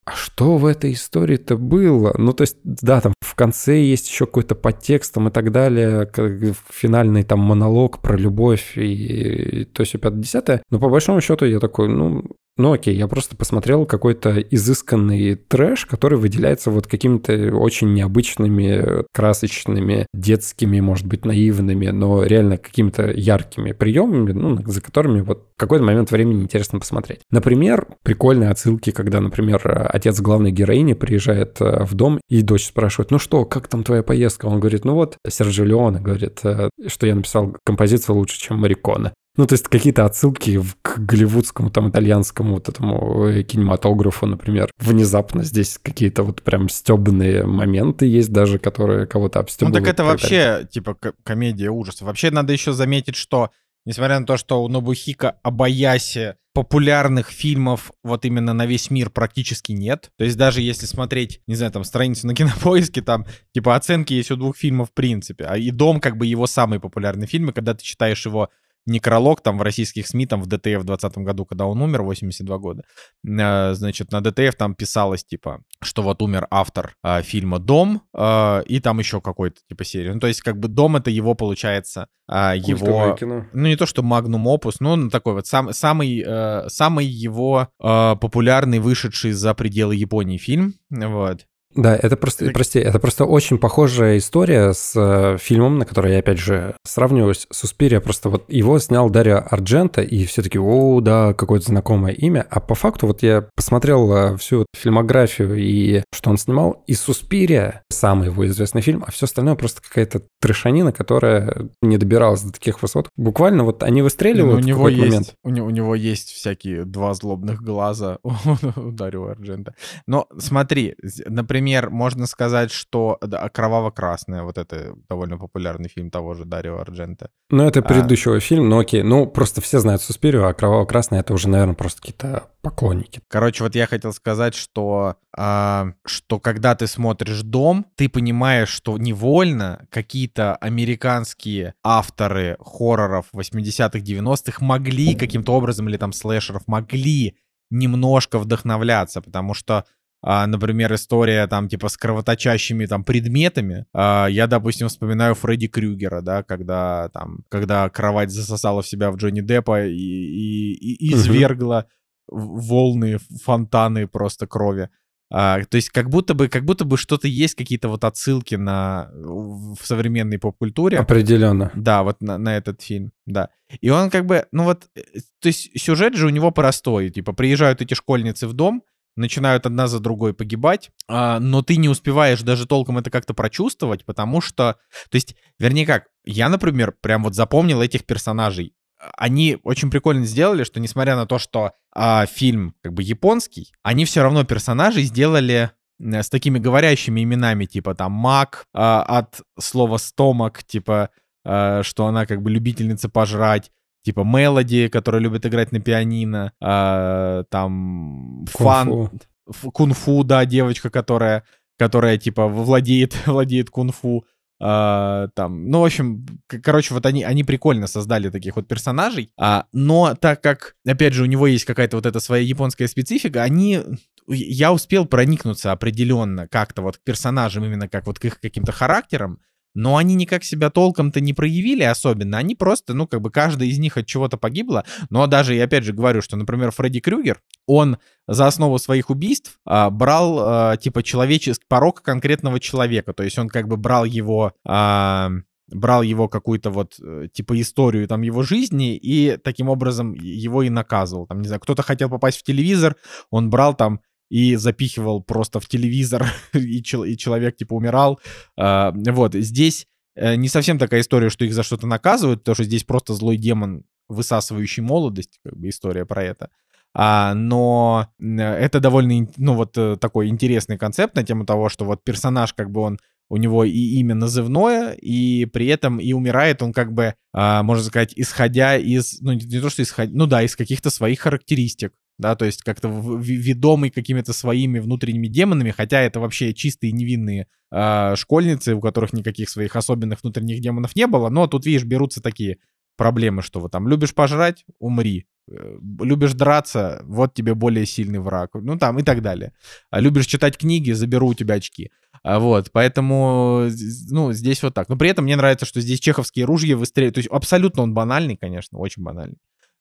Speaker 2: а что в этой истории-то было? Ну, то есть, да, там в конце есть еще какой-то подтекст там и так далее, как финальный там монолог про любовь и, и то есть 50 Но по большому счету я такой, ну, Ну окей, я просто посмотрел какой-то изысканный трэш, который выделяется вот какими-то очень необычными, красочными, детскими, может быть, наивными, но реально какими-то яркими приемами, ну, за которыми вот какой-то момент времени интересно посмотреть. Например, прикольные отсылки, когда, например, отец главной героини приезжает э, в дом, и дочь спрашивает, ну что, как там твоя поездка? Он говорит, ну вот, Серджио Леоне говорит, э, что я написал композицию лучше, чем Марикона. Ну, то есть какие-то отсылки к голливудскому, там, итальянскому вот этому э, кинематографу, например. Внезапно здесь какие-то вот прям стебные моменты есть даже, которые кого-то обстебывают.
Speaker 1: Ну, так это вообще, типа, комедия ужасов. Вообще надо еще заметить, что Несмотря на то, что у Нобухико Обаяси популярных фильмов вот именно на весь мир практически нет. То есть даже если смотреть, не знаю, там страницу на кинопоиске, там типа оценки есть у двух фильмов в принципе. А и «Дом» как бы его самый популярный фильм, и когда ты читаешь его некролог там в российских СМИ, там в DTF в 20 году, когда он умер, 82 года, э, значит, на DTF там писалось, типа, что вот умер автор э, фильма «Дом», э, и там еще какой-то, типа, серии. Ну, то есть, как бы «Дом» — это его, получается, его... Кино. Ну, не то, что магнум опус, но такой вот сам, самый, самый его популярный, вышедший за пределы Японии фильм, вот.
Speaker 2: Да, это просто, так... прости, это просто очень похожая история с э, фильмом, на который я опять же сравниваюсь, Суспирия. Просто вот его снял Дарья Арджента, и все таки о, да, какое-то знакомое имя. А по факту вот я посмотрел э, всю фильмографию и что он снимал, и Суспирия самый его известный фильм, а все остальное просто какая-то трешанина, которая не добиралась до таких высот. Буквально вот они выстреливают
Speaker 1: ну, у него есть, момент. У, него, у него есть всякие два злобных глаза у Дарья Арджента. Но смотри, например, например, можно сказать, что да, «Кроваво-красная», вот это довольно популярный фильм того же Дарио Арджента.
Speaker 2: Ну, это а предыдущего а... фильм, но окей. Ну, просто все знают Суспирию, а «Кроваво-красная» — это уже, наверное, просто какие-то поклонники.
Speaker 1: Короче, вот я хотел сказать, что, а, что когда ты смотришь «Дом», ты понимаешь, что невольно какие-то американские авторы хорроров 80-х, 90-х могли каким-то образом, или там слэшеров, могли немножко вдохновляться, потому что а, например, история там типа с кровоточащими там предметами. А, я, допустим, вспоминаю Фредди Крюгера, да, когда там, когда кровать засосала в себя в Джонни Деппа и, и, и извергла волны, фонтаны просто крови. А, то есть как будто бы, как будто бы что-то есть, какие-то вот отсылки на в современной поп-культуре.
Speaker 2: Определенно.
Speaker 1: Да, вот на, на этот фильм, да. И он как бы, ну вот, э, то есть сюжет же у него простой, типа приезжают эти школьницы в дом, начинают одна за другой погибать, а, но ты не успеваешь даже толком это как-то прочувствовать, потому что, то есть, вернее как, я, например, прям вот запомнил этих персонажей. Они очень прикольно сделали, что несмотря на то, что а, фильм как бы японский, они все равно персонажей сделали с такими говорящими именами, типа там Мак а, от слова стомак, типа а, что она как бы любительница пожрать, типа Мелоди, которая любит играть на пианино, а, там Фан, кунг-фу, да, девочка, которая, которая типа владеет, владеет кунг-фу, а, там, ну, в общем, короче, вот они, они прикольно создали таких вот персонажей, а, но так как, опять же, у него есть какая-то вот эта своя японская специфика, они, я успел проникнуться определенно как-то вот к персонажам, именно как вот к их каким-то характерам, но они никак себя толком-то не проявили особенно. Они просто, ну, как бы каждый из них от чего-то погибло. Но даже, я опять же говорю, что, например, Фредди Крюгер, он за основу своих убийств а, брал, а, типа, человеческий порог конкретного человека. То есть он как бы брал его... А, брал его какую-то вот, э, типа, историю там его жизни и таким образом его и наказывал. Там, не знаю, кто-то хотел попасть в телевизор, он брал там и запихивал просто в телевизор, и, чел- и человек, типа, умирал. А, вот, здесь э, не совсем такая история, что их за что-то наказывают, потому что здесь просто злой демон, высасывающий молодость, как бы история про это. А, но это довольно, ну, вот э, такой интересный концепт на тему того, что вот персонаж, как бы он у него и имя назывное, и при этом и умирает он как бы, а, можно сказать, исходя из, ну не то что исходя, ну да, из каких-то своих характеристик да, то есть как-то ведомый какими-то своими внутренними демонами, хотя это вообще чистые невинные э, школьницы, у которых никаких своих особенных внутренних демонов не было, но тут, видишь, берутся такие проблемы, что вот там любишь пожрать, умри, э, любишь драться, вот тебе более сильный враг, ну там и так далее. А любишь читать книги, заберу у тебя очки. А вот, поэтому, ну, здесь вот так. Но при этом мне нравится, что здесь чеховские ружья выстреливают. То есть абсолютно он банальный, конечно, очень банальный.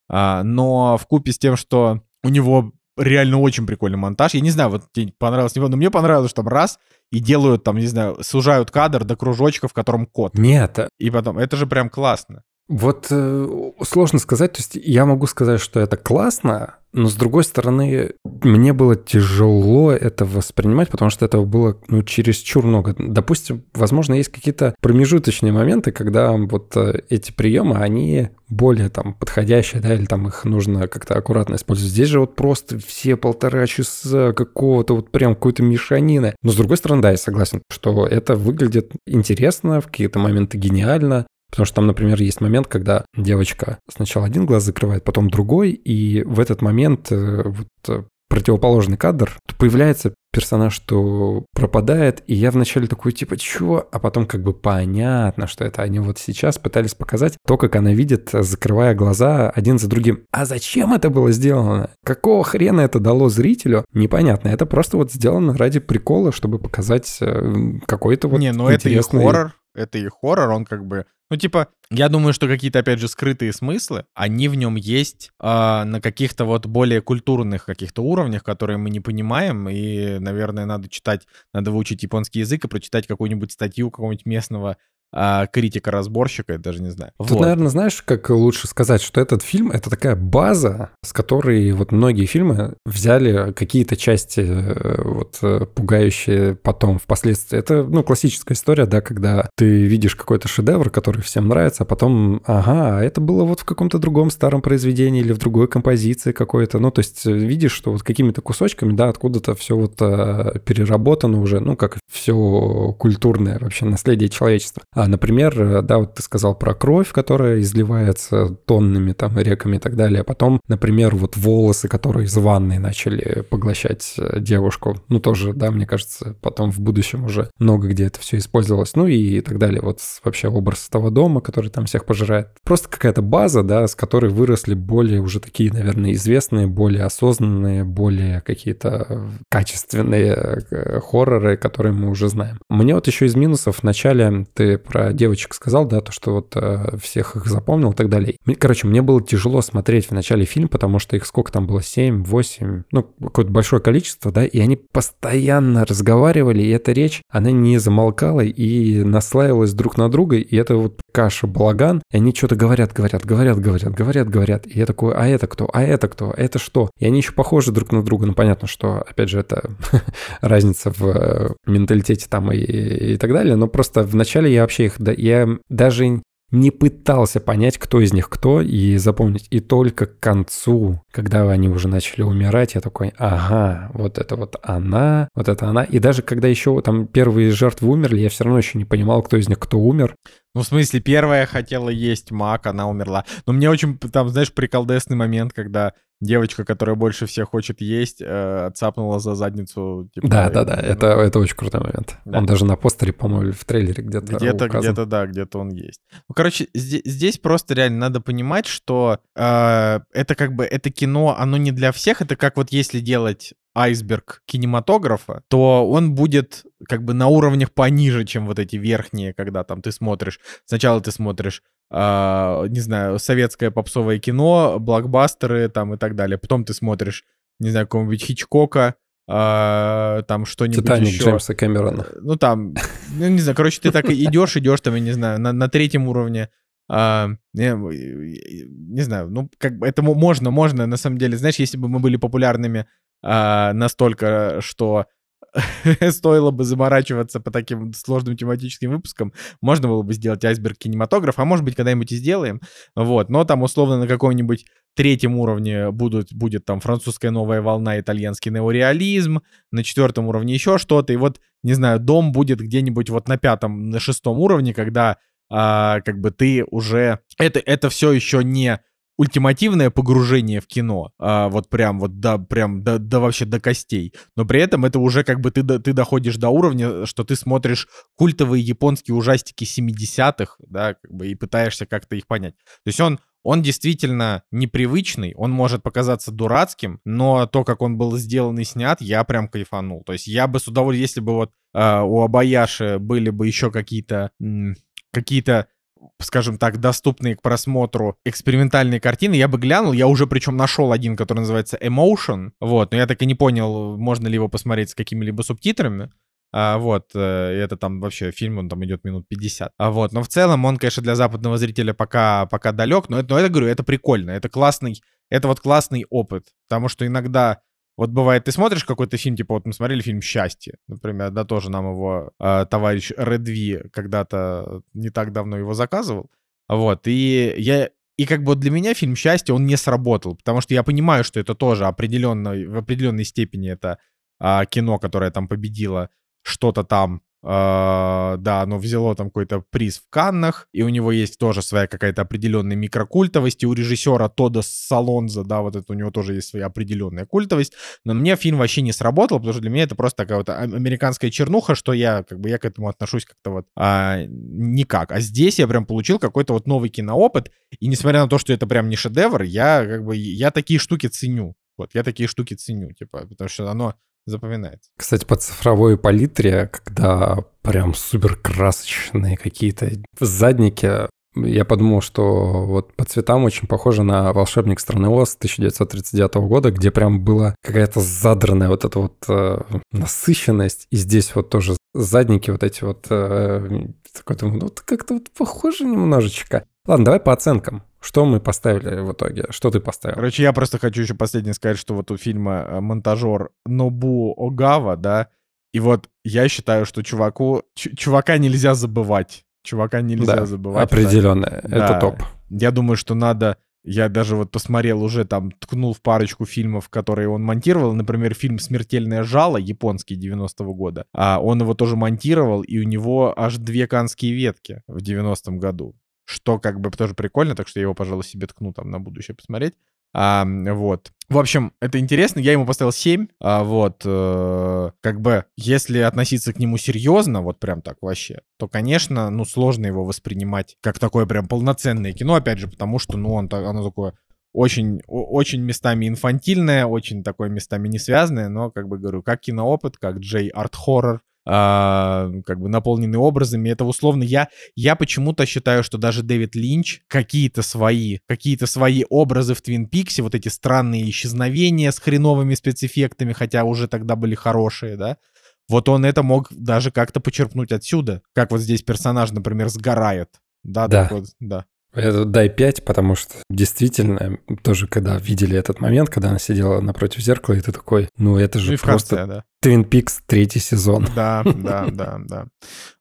Speaker 1: Но в купе с тем, что у него реально очень прикольный монтаж. Я не знаю, вот тебе понравилось, но мне понравилось, что там раз и делают там, не знаю, сужают кадр до кружочка, в котором код.
Speaker 2: Нет.
Speaker 1: И потом, это же прям классно.
Speaker 2: Вот э, сложно сказать, то есть я могу сказать, что это классно, но с другой стороны, мне было тяжело это воспринимать, потому что этого было ну, чересчур много. Допустим, возможно, есть какие-то промежуточные моменты, когда вот э, эти приемы, они более там подходящие, да, или там их нужно как-то аккуратно использовать. Здесь же вот просто все полтора часа какого-то вот прям какой-то мешанины. Но с другой стороны, да, я согласен, что это выглядит интересно, в какие-то моменты гениально, Потому что там, например, есть момент, когда девочка сначала один глаз закрывает, потом другой, и в этот момент э, вот, э, противоположный кадр, появляется персонаж, что пропадает, и я вначале такой, типа, чё? А потом как бы понятно, что это они вот сейчас пытались показать то, как она видит, закрывая глаза один за другим. А зачем это было сделано? Какого хрена это дало зрителю? Непонятно. Это просто вот сделано ради прикола, чтобы показать э, какой-то вот
Speaker 1: Не, ну это и хоррор, это и хоррор, он как бы... Ну, типа, я думаю, что какие-то, опять же, скрытые смыслы, они в нем есть э, на каких-то вот более культурных каких-то уровнях, которые мы не понимаем, и, наверное, надо читать, надо выучить японский язык и прочитать какую-нибудь статью какого-нибудь местного а, критика-разборщика, я даже не знаю.
Speaker 2: Тут,
Speaker 1: Вот.
Speaker 2: наверное, знаешь, как лучше сказать, что этот фильм — это такая база, с которой вот многие фильмы взяли какие-то части э, вот э, пугающие потом, впоследствии. Это, ну, классическая история, да, когда ты видишь какой-то шедевр, который всем нравится, а потом, ага, а это было вот в каком-то другом старом произведении или в другой композиции какой-то. Ну, то есть э, видишь, что вот какими-то кусочками, да, откуда-то все вот переработано уже, ну, как все культурное вообще наследие человечества. А, например, э, да, вот ты сказал про кровь, которая изливается тоннами там реками и так далее. А потом, например, вот волосы, которые из ванной начали поглощать э, девушку. Ну, тоже, да, мне кажется, потом в будущем уже много где это все использовалось. Ну и так далее. Вот вообще образ того дома, который там всех пожирает. Просто какая-то база, да, с которой выросли более уже такие, наверное, известные, более осознанные, более какие-то качественные э, хорроры, которые мы уже знаем. Мне вот еще из минусов в начале ты про девочек сказал, да, то, что вот э, всех их запомнил и так далее. Короче, мне было тяжело смотреть в начале фильм, потому что их сколько там было, 7, 8, ну, какое-то большое количество, да, и они постоянно разговаривали, и эта речь, она не замолкала и наслаивалась друг на друга, и это вот каша, балаган, и они что-то говорят, говорят, говорят, говорят, говорят, говорят, и я такой, а это кто, а это кто, а это что? И они еще похожи друг на друга, ну, понятно, что, опять же, это разница в э, менталитете там и, и так далее, но просто вначале я вообще их, да, я даже не пытался понять, кто из них кто, и запомнить. И только к концу, когда они уже начали умирать, я такой, ага, вот это вот она, вот это она. И даже когда еще там первые жертвы умерли, я все равно еще не понимал, кто из них кто умер.
Speaker 1: Ну, в смысле, первая хотела есть мак, она умерла. Но мне очень, там, знаешь, приколдесный момент, когда девочка, которая больше всех хочет есть, э, цапнула за задницу. Типа,
Speaker 2: Да, да, да, это, это очень крутой момент.
Speaker 1: Да.
Speaker 2: Он даже на постере, по-моему, или в трейлере где-то
Speaker 1: Где-то,
Speaker 2: указан.
Speaker 1: где-то, да, где-то он есть. Ну, короче, здесь, здесь просто реально надо понимать, что э, это как бы, это кино, оно не для всех, это как вот если делать айсберг кинематографа, то он будет как бы на уровнях пониже, чем вот эти верхние, когда там ты смотришь. Сначала ты смотришь, э, не знаю, советское попсовое кино, блокбастеры там и так далее. Потом ты смотришь, не знаю, какого-нибудь Хичкока, э, там что-нибудь
Speaker 2: Титаник
Speaker 1: еще.
Speaker 2: Джеймса Кэмерона.
Speaker 1: Ну, там, ну, не знаю, короче, ты так идешь, идешь, там, я не знаю, на, на третьем уровне. а, не, не знаю, ну, как бы это мо- можно, можно, на самом деле, знаешь, если бы мы были популярными а, настолько, что стоило бы заморачиваться по таким сложным тематическим выпускам, можно было бы сделать айсберг кинематограф, а может быть, когда-нибудь и сделаем, вот, но там условно на каком-нибудь третьем уровне будут, будет там французская новая волна, итальянский неореализм, на четвертом уровне еще что-то, и вот, не знаю, дом будет где-нибудь вот на пятом, на шестом уровне, когда а, как бы ты уже... Это, это все еще не ультимативное погружение в кино, а, вот прям вот до, прям до, до вообще до костей, но при этом это уже как бы ты, ты доходишь до уровня, что ты смотришь культовые японские ужастики 70-х, да, как бы и пытаешься как-то их понять. То есть он он действительно непривычный, он может показаться дурацким, но то, как он был сделан и снят, я прям кайфанул. То есть я бы с удовольствием, если бы вот а, у Абаяши были бы еще какие-то какие-то скажем так, доступные к просмотру экспериментальные картины, я бы глянул, я уже причем нашел один, который называется Emotion, вот, но я так и не понял, можно ли его посмотреть с какими-либо субтитрами, а, вот, э, это там вообще фильм, он там идет минут 50. А вот, но в целом он, конечно, для западного зрителя пока, пока далек, но это, но это, говорю, это прикольно, это классный, это вот классный опыт, потому что иногда вот бывает, ты смотришь какой-то фильм, типа вот мы смотрели фильм «Счастье», например, да, тоже нам его э, товарищ Редви когда-то не так давно его заказывал, вот, и я, и как бы для меня фильм «Счастье», он не сработал, потому что я понимаю, что это тоже определенно, в определенной степени это э, кино, которое там победило что-то там Uh, да, оно взяло там какой-то приз в Каннах, и у него есть тоже своя какая-то определенная микрокультовость, и у режиссера Тода Салонза, да, вот это у него тоже есть своя определенная культовость, но мне фильм вообще не сработал, потому что для меня это просто такая вот американская чернуха, что я, как бы, я к этому отношусь как-то вот а, никак. А здесь я прям получил какой-то вот новый киноопыт, и несмотря на то, что это прям не шедевр, я, как бы, я такие штуки ценю. Вот, я такие штуки ценю, типа, потому что оно запоминается.
Speaker 2: Кстати, по цифровой палитре, когда прям супер красочные какие-то задники, я подумал, что вот по цветам очень похоже на «Волшебник страны Оз» 1939 года, где прям была какая-то задранная вот эта вот э, насыщенность, и здесь вот тоже задники вот эти вот, э, такой, думаю, ну, как-то вот похоже немножечко. Ладно, давай по оценкам. Что мы поставили в итоге? Что ты поставил?
Speaker 1: Короче, я просто хочу еще последнее сказать, что вот у фильма э, монтажер Нобу Огава, да, и вот я считаю, что чуваку, чувака нельзя забывать. Чувака нельзя
Speaker 2: да,
Speaker 1: забывать.
Speaker 2: Определенно, да. это топ.
Speaker 1: Я думаю, что надо... Я даже вот посмотрел уже там, ткнул в парочку фильмов, которые он монтировал. Например, фильм «Смертельное жало», японский 90-го года. А он его тоже монтировал, и у него аж две канские ветки в 90-м году что как бы тоже прикольно, так что я его, пожалуй, себе ткну там на будущее посмотреть. А, вот. В общем, это интересно. Я ему поставил 7. А, вот. Э, как бы, если относиться к нему серьезно, вот прям так вообще, то, конечно, ну, сложно его воспринимать как такое прям полноценное кино, опять же, потому что, ну, он, оно такое очень, очень местами инфантильное, очень такое местами не связанное, но, как бы говорю, как киноопыт, как Джей Арт Хоррор, как бы наполнены образами. Это условно я, я почему-то считаю, что даже Дэвид Линч какие-то свои, какие-то свои образы в Твин Пиксе, вот эти странные исчезновения с хреновыми спецэффектами, хотя уже тогда были хорошие, да, вот он это мог даже как-то почерпнуть отсюда. Как вот здесь персонаж, например, сгорает. Да,
Speaker 2: да.
Speaker 1: Вот, да.
Speaker 2: Это дай 5, потому что действительно, тоже когда видели этот момент, когда она сидела напротив зеркала, и ты такой, ну это же ну просто конце, да. Twin Peaks третий сезон.
Speaker 1: Да, да, да, да.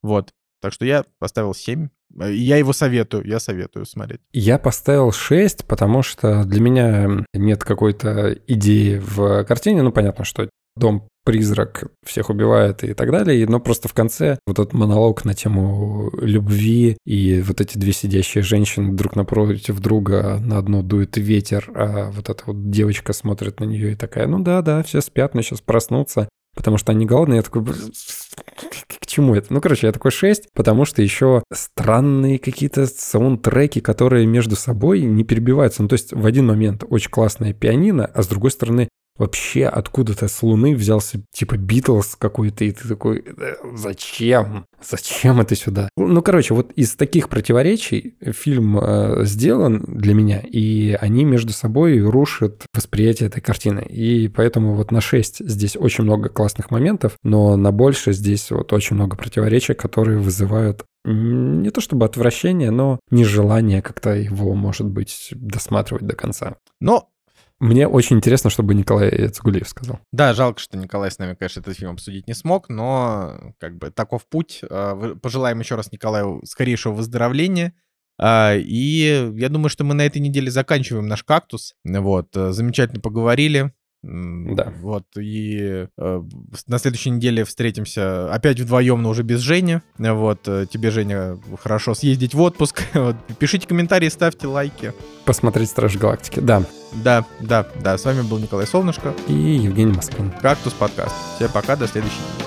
Speaker 1: Вот. Так что я поставил 7. Я его советую, я советую смотреть.
Speaker 2: Я поставил 6, потому что для меня нет какой-то идеи в картине. Ну, понятно, что дом призрак всех убивает и так далее. Но просто в конце вот этот монолог на тему любви и вот эти две сидящие женщины друг напротив друга, на одну дует ветер, а вот эта вот девочка смотрит на нее и такая, ну да, да, все спят, но сейчас проснутся потому что они голодные. Я такой, к чему это? Ну, короче, я такой 6, потому что еще странные какие-то саундтреки, которые между собой не перебиваются. Ну, то есть в один момент очень классное пианино, а с другой стороны вообще откуда-то с Луны взялся типа Битлз какой-то, и ты такой, «Э, зачем? Зачем это сюда? Ну, короче, вот из таких противоречий фильм э, сделан для меня, и они между собой рушат восприятие этой картины. И поэтому вот на 6 здесь очень много классных моментов, но на больше здесь вот очень много противоречий, которые вызывают не то чтобы отвращение, но нежелание как-то его, может быть, досматривать до конца.
Speaker 1: Но
Speaker 2: мне очень интересно, чтобы Николай Цугулиев сказал.
Speaker 1: Да, жалко, что Николай с нами, конечно, этот фильм обсудить не смог, но как бы таков путь. А, пожелаем еще раз Николаю скорейшего выздоровления. А, и я думаю, что мы на этой неделе заканчиваем наш кактус. Вот, э, замечательно поговорили.
Speaker 2: Да.
Speaker 1: Вот, и э, на следующей неделе встретимся опять вдвоем, но уже без Жени. Вот, э, тебе, Женя, хорошо съездить в отпуск. вот, пишите комментарии, ставьте лайки.
Speaker 2: Посмотреть Страж Галактики, да.
Speaker 1: Да, да, да. С вами был Николай Солнышко.
Speaker 2: И Евгений Москвин.
Speaker 1: Кактус подкаст. Всем пока, до следующей недели.